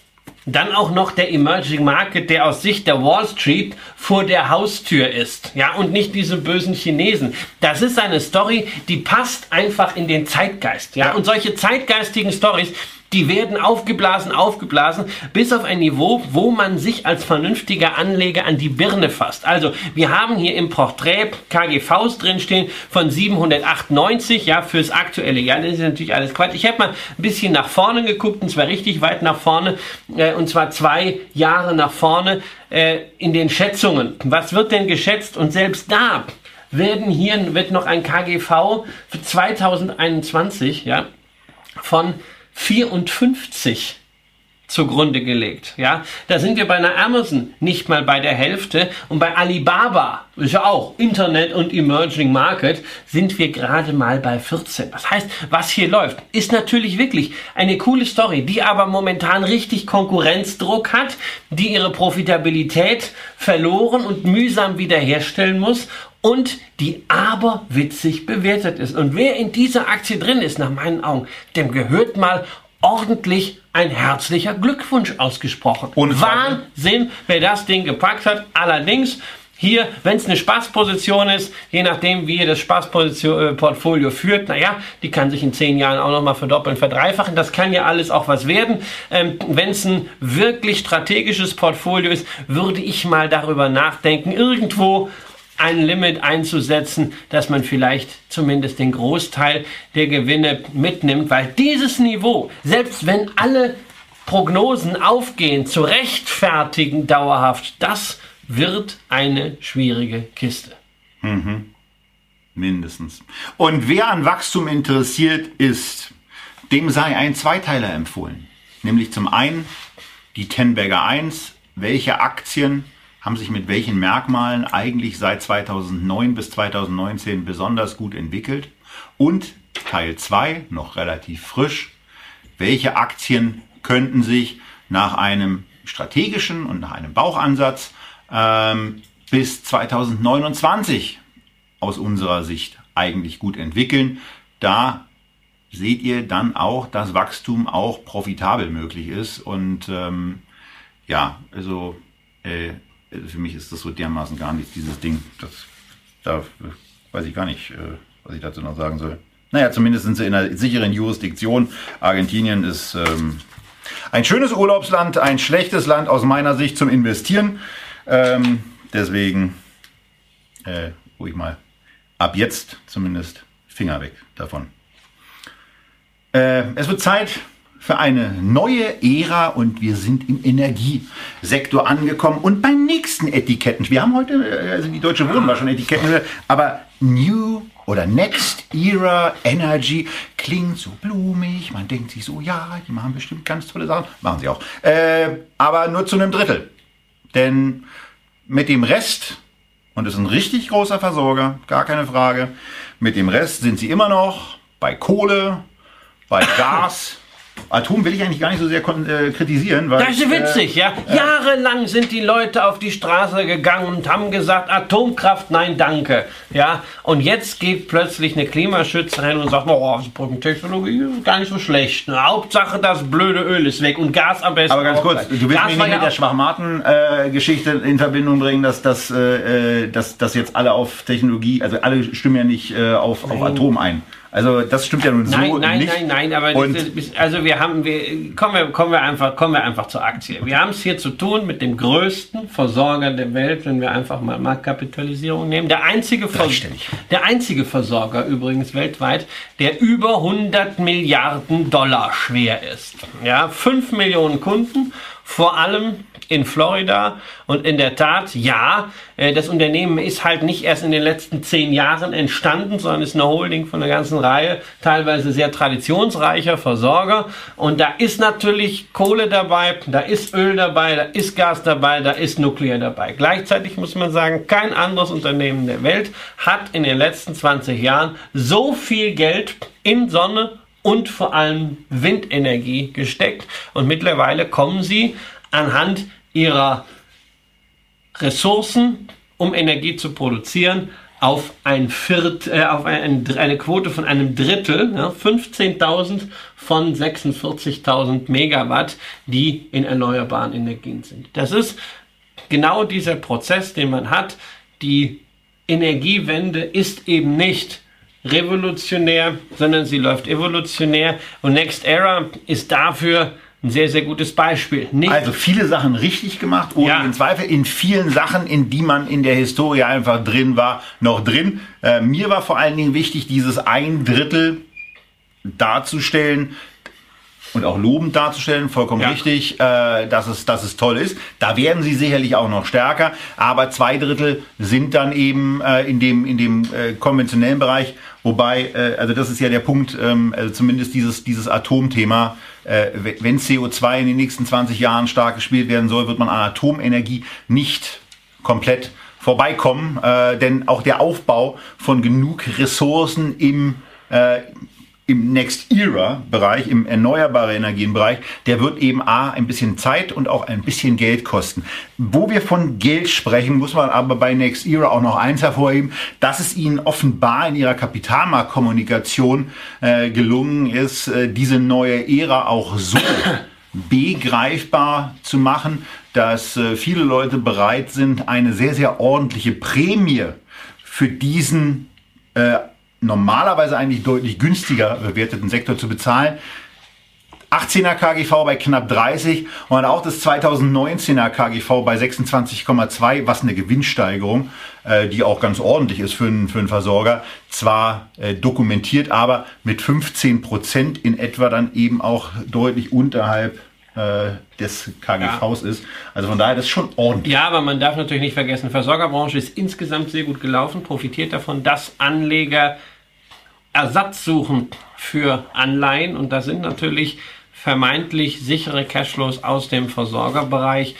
Dann auch noch der Emerging Market, der aus Sicht der Wall Street vor der Haustür ist. Ja, und nicht diese bösen Chinesen. Das ist eine Story, die passt einfach in den Zeitgeist. Ja, ja. und solche zeitgeistigen Stories, die werden aufgeblasen, aufgeblasen, bis auf ein Niveau, wo man sich als vernünftiger Anleger an die Birne fasst. Also, wir haben hier im Porträt KGVs drinstehen von 798, ja, fürs aktuelle Jahr. Das ist natürlich alles Quatsch. Ich habe mal ein bisschen nach vorne geguckt, und zwar richtig weit nach vorne, äh, und zwar zwei Jahre nach vorne äh, in den Schätzungen. Was wird denn geschätzt? Und selbst da werden hier, wird noch ein KGV für 2021, ja, von 54 zugrunde gelegt. Ja, da sind wir bei einer Amazon nicht mal bei der Hälfte und bei Alibaba, ist ja auch Internet und Emerging Market, sind wir gerade mal bei 14. Das heißt, was hier läuft, ist natürlich wirklich eine coole Story, die aber momentan richtig Konkurrenzdruck hat, die ihre Profitabilität verloren und mühsam wiederherstellen muss und die aber witzig bewertet ist. Und wer in dieser Aktie drin ist, nach meinen Augen, dem gehört mal ordentlich ein herzlicher Glückwunsch ausgesprochen. Und Wahnsinn, wer das Ding gepackt hat. Allerdings hier, wenn es eine Spaßposition ist, je nachdem, wie ihr das Spaßportfolio führt, naja, die kann sich in zehn Jahren auch nochmal verdoppeln, verdreifachen. Das kann ja alles auch was werden. Ähm, wenn es ein wirklich strategisches Portfolio ist, würde ich mal darüber nachdenken, irgendwo ein Limit einzusetzen, dass man vielleicht zumindest den Großteil der Gewinne mitnimmt, weil dieses Niveau, selbst wenn alle Prognosen aufgehen, zu rechtfertigen dauerhaft, das wird eine schwierige Kiste. Mhm. Mindestens. Und wer an Wachstum interessiert ist, dem sei ein Zweiteiler empfohlen. Nämlich zum einen die Tenberger 1, welche Aktien haben sich mit welchen Merkmalen eigentlich seit 2009 bis 2019 besonders gut entwickelt. Und Teil 2, noch relativ frisch, welche Aktien könnten sich nach einem strategischen und nach einem Bauchansatz ähm, bis 2029 aus unserer Sicht eigentlich gut entwickeln. Da seht ihr dann auch, dass Wachstum auch profitabel möglich ist. Und ähm, ja, also äh, für mich ist das so dermaßen gar nicht dieses Ding. Das, da weiß ich gar nicht, äh, was ich dazu noch sagen soll. Naja, zumindest sind sie in einer sicheren Jurisdiktion. Argentinien ist ähm, ein schönes Urlaubsland, ein schlechtes Land aus meiner Sicht zum Investieren. Ähm, deswegen äh, ruhig mal ab jetzt zumindest Finger weg davon. Äh, es wird Zeit für eine neue Ära und wir sind im Energiesektor angekommen und beim nächsten Etiketten. Wir haben heute, äh, also die Deutsche Wohnen war schon Etiketten, aber New oder Next Era Energy klingt so blumig. Man denkt sich so, ja, die machen bestimmt ganz tolle Sachen. Machen sie auch. Äh, aber nur zu einem Drittel. Denn mit dem Rest, und das ist ein richtig großer Versorger, gar keine Frage, mit dem Rest sind sie immer noch bei Kohle, bei [coughs] Gas. Atom will ich eigentlich gar nicht so sehr äh, kritisieren. Weil, das ist witzig, äh, ja. Äh, Jahrelang sind die Leute auf die Straße gegangen und haben gesagt, Atomkraft, nein, danke. Ja, und jetzt geht plötzlich eine Klimaschützerin und sagt, oh, Brückentechnologie ist gar nicht so schlecht. Ne? Hauptsache, das blöde Öl ist weg und Gas am besten. Aber ganz kurz, du willst Gas mich nicht mit der Schwachmaten-Geschichte äh, in Verbindung bringen, dass, dass, äh, dass, dass jetzt alle auf Technologie, also alle stimmen ja nicht äh, auf, auf Atom ein. Also das stimmt ja nun nein, so nein, nicht. Nein, nein, nein, aber das, also wir haben, wir, kommen, wir, kommen, wir einfach, kommen wir einfach zur Aktie. Wir haben es hier zu tun mit dem größten Versorger der Welt, wenn wir einfach mal Marktkapitalisierung nehmen. Der einzige, der einzige Versorger übrigens weltweit, der über 100 Milliarden Dollar schwer ist. Ja, 5 Millionen Kunden, vor allem in Florida. Und in der Tat, ja, äh, das Unternehmen ist halt nicht erst in den letzten zehn Jahren entstanden, sondern ist eine Holding von einer ganzen Reihe, teilweise sehr traditionsreicher Versorger. Und da ist natürlich Kohle dabei, da ist Öl dabei, da ist Gas dabei, da ist Nuklear dabei. Gleichzeitig muss man sagen, kein anderes Unternehmen der Welt hat in den letzten 20 Jahren so viel Geld in Sonne und vor allem Windenergie gesteckt. Und mittlerweile kommen sie anhand ihrer Ressourcen, um Energie zu produzieren, auf, ein Viert, äh, auf ein, eine Quote von einem Drittel, ja, 15.000 von 46.000 Megawatt, die in erneuerbaren Energien sind. Das ist genau dieser Prozess, den man hat. Die Energiewende ist eben nicht revolutionär, sondern sie läuft evolutionär und Next Era ist dafür ein sehr, sehr gutes Beispiel. Nicht also viele Sachen richtig gemacht, ohne ja. den Zweifel. In vielen Sachen, in die man in der Historie einfach drin war, noch drin. Äh, mir war vor allen Dingen wichtig, dieses ein Drittel darzustellen, und auch lobend darzustellen, vollkommen ja. richtig, äh, dass, es, dass es toll ist. Da werden sie sicherlich auch noch stärker, aber zwei Drittel sind dann eben äh, in dem, in dem äh, konventionellen Bereich, wobei, äh, also das ist ja der Punkt, ähm, also zumindest dieses, dieses Atomthema, äh, wenn CO2 in den nächsten 20 Jahren stark gespielt werden soll, wird man an Atomenergie nicht komplett vorbeikommen, äh, denn auch der Aufbau von genug Ressourcen im äh, im Next Era Bereich, im erneuerbare Energien-Bereich, der wird eben A, ein bisschen Zeit und auch ein bisschen Geld kosten. Wo wir von Geld sprechen, muss man aber bei Next Era auch noch eins hervorheben, dass es ihnen offenbar in ihrer Kapitalmarktkommunikation äh, gelungen ist, äh, diese neue Ära auch so [coughs] begreifbar zu machen, dass äh, viele Leute bereit sind, eine sehr, sehr ordentliche Prämie für diesen äh, normalerweise eigentlich deutlich günstiger bewerteten Sektor zu bezahlen. 18er KGV bei knapp 30 und auch das 2019er KGV bei 26,2, was eine Gewinnsteigerung, äh, die auch ganz ordentlich ist für einen, Versorger, zwar äh, dokumentiert, aber mit 15 Prozent in etwa dann eben auch deutlich unterhalb des KGVs ja. ist. Also von daher, das ist schon ordentlich. Ja, aber man darf natürlich nicht vergessen, Versorgerbranche ist insgesamt sehr gut gelaufen, profitiert davon, dass Anleger Ersatz suchen für Anleihen und da sind natürlich vermeintlich sichere Cashflows aus dem Versorgerbereich äh,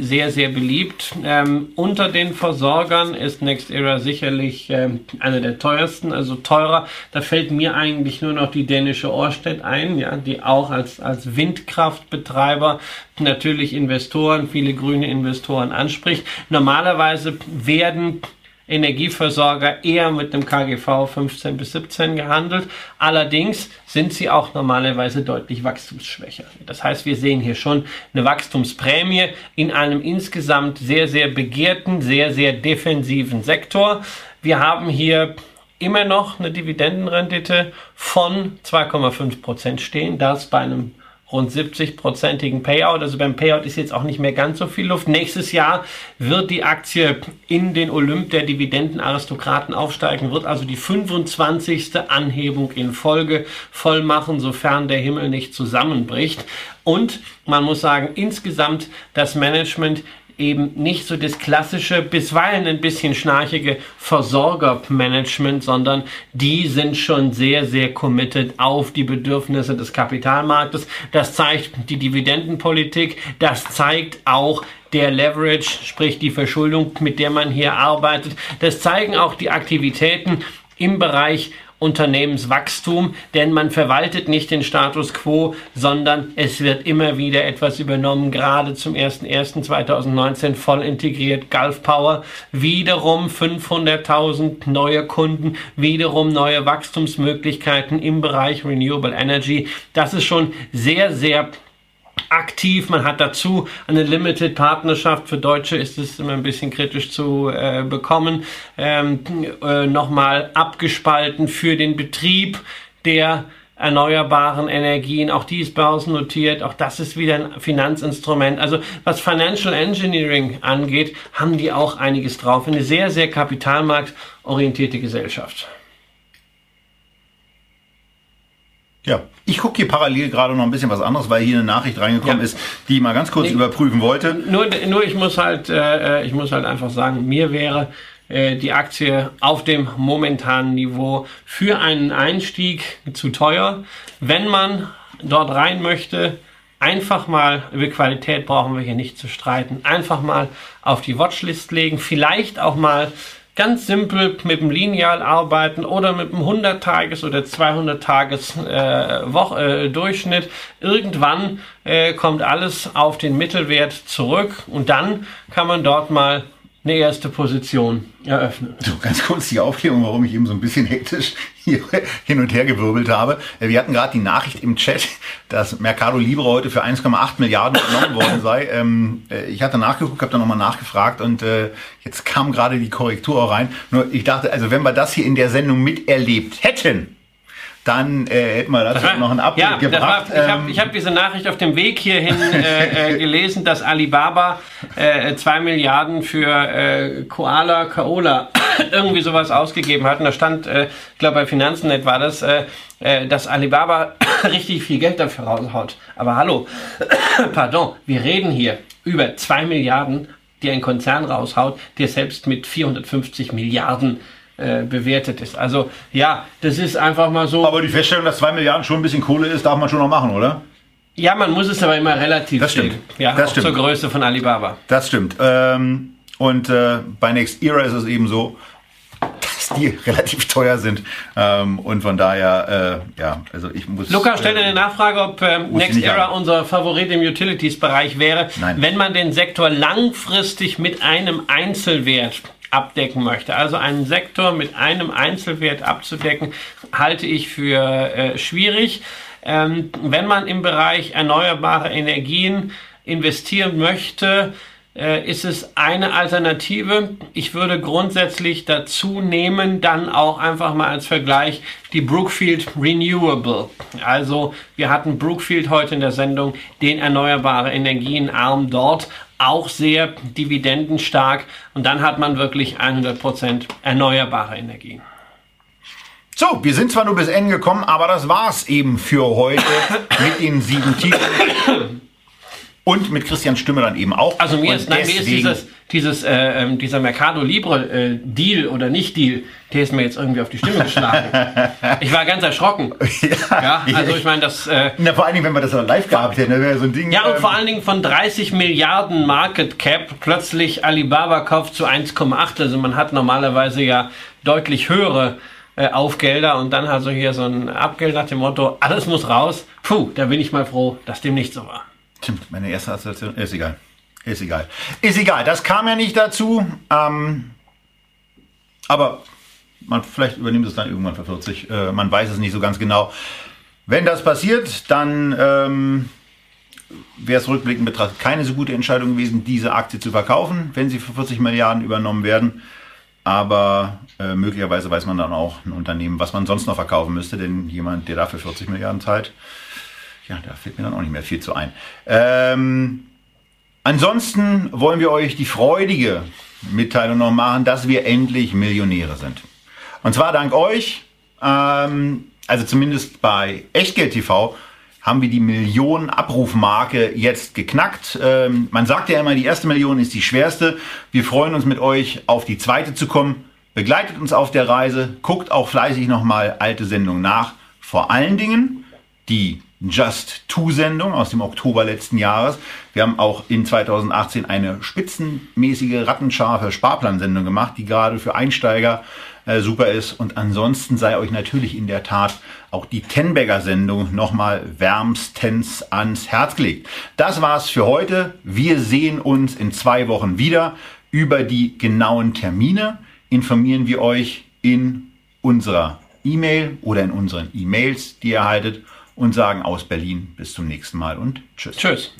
sehr, sehr beliebt. Ähm, unter den Versorgern ist NextEra sicherlich äh, einer der teuersten, also teurer. Da fällt mir eigentlich nur noch die dänische Orsted ein, ja, die auch als, als Windkraftbetreiber natürlich Investoren, viele grüne Investoren anspricht. Normalerweise werden Energieversorger eher mit dem KGV 15 bis 17 gehandelt. Allerdings sind sie auch normalerweise deutlich wachstumsschwächer. Das heißt, wir sehen hier schon eine Wachstumsprämie in einem insgesamt sehr, sehr begehrten, sehr, sehr defensiven Sektor. Wir haben hier immer noch eine Dividendenrendite von 2,5 Prozent stehen. Das bei einem rund 70-prozentigen Payout. Also beim Payout ist jetzt auch nicht mehr ganz so viel Luft. Nächstes Jahr wird die Aktie in den Olymp der Dividendenaristokraten aufsteigen, wird also die 25. Anhebung in Folge voll machen, sofern der Himmel nicht zusammenbricht. Und man muss sagen, insgesamt das Management eben nicht so das klassische, bisweilen ein bisschen schnarchige Versorgermanagement, sondern die sind schon sehr, sehr committed auf die Bedürfnisse des Kapitalmarktes. Das zeigt die Dividendenpolitik, das zeigt auch der Leverage, sprich die Verschuldung, mit der man hier arbeitet. Das zeigen auch die Aktivitäten im Bereich Unternehmenswachstum, denn man verwaltet nicht den Status quo, sondern es wird immer wieder etwas übernommen, gerade zum 01.01.2019 voll integriert Gulf Power, wiederum 500.000 neue Kunden, wiederum neue Wachstumsmöglichkeiten im Bereich Renewable Energy. Das ist schon sehr, sehr aktiv. Man hat dazu eine Limited Partnerschaft. Für Deutsche ist es immer ein bisschen kritisch zu äh, bekommen. Ähm, äh, Nochmal abgespalten für den Betrieb der erneuerbaren Energien. Auch die ist börsennotiert. Auch das ist wieder ein Finanzinstrument. Also was Financial Engineering angeht, haben die auch einiges drauf. Eine sehr, sehr kapitalmarktorientierte Gesellschaft. Ja, ich gucke hier parallel gerade noch ein bisschen was anderes, weil hier eine Nachricht reingekommen Ja. ist, die ich mal ganz kurz Nee. überprüfen wollte. Nur, nur ich muss halt, äh, ich muss halt einfach sagen, mir wäre äh, die Aktie auf dem momentanen Niveau für einen Einstieg zu teuer. Wenn man dort rein möchte, einfach mal, über Qualität brauchen wir hier nicht zu streiten, einfach mal auf die Watchlist legen, vielleicht auch mal ganz simpel mit dem Lineal arbeiten oder mit dem 100-Tages- oder 200-Tages äh, äh. Irgendwann äh, kommt alles auf den Mittelwert zurück und dann kann man dort mal eine erste Position eröffnen. So, ganz kurz die Aufklärung, warum ich eben so ein bisschen hektisch hier hin und her gewirbelt habe. Äh, Wir hatten gerade die Nachricht im Chat, dass Mercado Libre heute für 1,8 Milliarden genommen worden sei. [laughs] Ähm, äh, ich hatte nachgeguckt, habe da nochmal nachgefragt und äh, jetzt kam gerade die Korrektur auch rein. Nur ich dachte, also wenn wir das hier in der Sendung miterlebt hätten, dann äh, hätten wir dazu noch ein Update ja, gebracht. war, ich habe Ähm, hab diese Nachricht auf dem Weg hierhin äh, äh, [laughs] gelesen, dass Alibaba äh, zwei Milliarden für äh, Koala, Kaola [coughs] irgendwie sowas ausgegeben hat. Und da stand, äh, ich glaube bei Finanznet war das, äh, äh, dass Alibaba [coughs] richtig viel Geld dafür raushaut. Aber hallo, [coughs] pardon, wir reden hier über zwei Milliarden, die ein Konzern raushaut, der selbst mit 450 Milliarden äh, bewertet ist. Also ja, das ist einfach mal so. aber die Feststellung, dass 2 Milliarden schon ein bisschen Kohle ist, darf man schon noch machen, oder? Ja, man muss es aber immer relativ Das stimmt. sehen. Ja, Das stimmt. zur Größe von Alibaba. Das stimmt. Ähm, und äh, bei Next Era ist es eben so, dass die [laughs] relativ teuer sind. Ähm, und von daher, äh, ja, also ich muss. Luca stellt äh, eine Nachfrage, ob ähm, Next Era haben. unser Favorit im Utilities-Bereich wäre, Nein. wenn man den Sektor langfristig mit einem Einzelwert abdecken möchte. Also einen Sektor mit einem Einzelwert abzudecken, halte ich für äh, schwierig. Ähm, wenn man im Bereich erneuerbare Energien investieren möchte, äh, ist es eine Alternative. Ich würde grundsätzlich dazu nehmen, dann auch einfach mal als Vergleich die Brookfield Renewable. Also wir hatten Brookfield heute in der Sendung, den erneuerbare Energienarm dort, auch sehr dividendenstark und dann hat man wirklich 100% erneuerbare Energien. So, wir sind zwar nur bis Ende gekommen, aber das war's eben für heute [coughs] mit den sieben Titeln. Und mit Christian Stimme dann eben auch. Also mir Und ist, nein, mir ist dieses, dieses, äh, ähm, dieser Mercado Libre äh, Deal oder nicht Deal, der ist mir jetzt irgendwie auf die Stimme geschlagen. [laughs] ich war ganz erschrocken. Ja, also ich meine, das, äh, Na, vor allen Dingen, wenn wir das noch live gehabt hätten, das wäre so ein Ding. ja und ähm, vor allen Dingen von 30 Milliarden Market Cap plötzlich Alibaba kauft zu 1,8. Also man hat normalerweise ja deutlich höhere äh, Aufgelder und dann also hier so ein Abgeld nach dem Motto, alles muss raus. Puh, da bin ich mal froh, dass dem nicht so war. Stimmt, meine erste Assoziation. Ist egal. Ist egal. Ist egal. Das kam ja nicht dazu. Ähm, aber man, vielleicht übernimmt es dann irgendwann für 40. Äh, man weiß es nicht so ganz genau. Wenn das passiert, dann ähm, wäre es rückblickend betrachtet keine so gute Entscheidung gewesen, diese Aktie zu verkaufen, wenn sie für 40 Milliarden übernommen werden. Aber äh, möglicherweise weiß man dann auch ein Unternehmen, was man sonst noch verkaufen müsste, denn jemand, der dafür 40 Milliarden zahlt, ja, da fällt mir dann auch nicht mehr viel zu ein. Ähm, ansonsten wollen wir euch die freudige Mitteilung noch machen, dass wir endlich Millionäre sind. Und zwar dank euch, ähm, also zumindest bei Echtgeld TV, haben wir die Millionen Abrufmarke jetzt geknackt. Ähm, man sagt ja immer, die erste Million ist die schwerste. Wir freuen uns mit euch auf die zweite zu kommen. Begleitet uns auf der Reise, guckt auch fleißig nochmal alte Sendungen nach. Vor allen Dingen die Just Two Sendung aus dem Oktober letzten Jahres. Wir haben auch in 2018 eine spitzenmäßige rattenscharfe Sparplansendung gemacht, die gerade für Einsteiger äh, super ist. Und ansonsten sei euch natürlich in der Tat auch die Tenbagger Sendung nochmal wärmstens ans Herz gelegt. Das war's für heute. Wir sehen uns in zwei Wochen wieder. Über die genauen Termine informieren wir euch in unserer E-Mail oder in unseren E-Mails, die ihr erhaltet und sagen aus Berlin bis zum nächsten Mal und tschüss. Tschüss.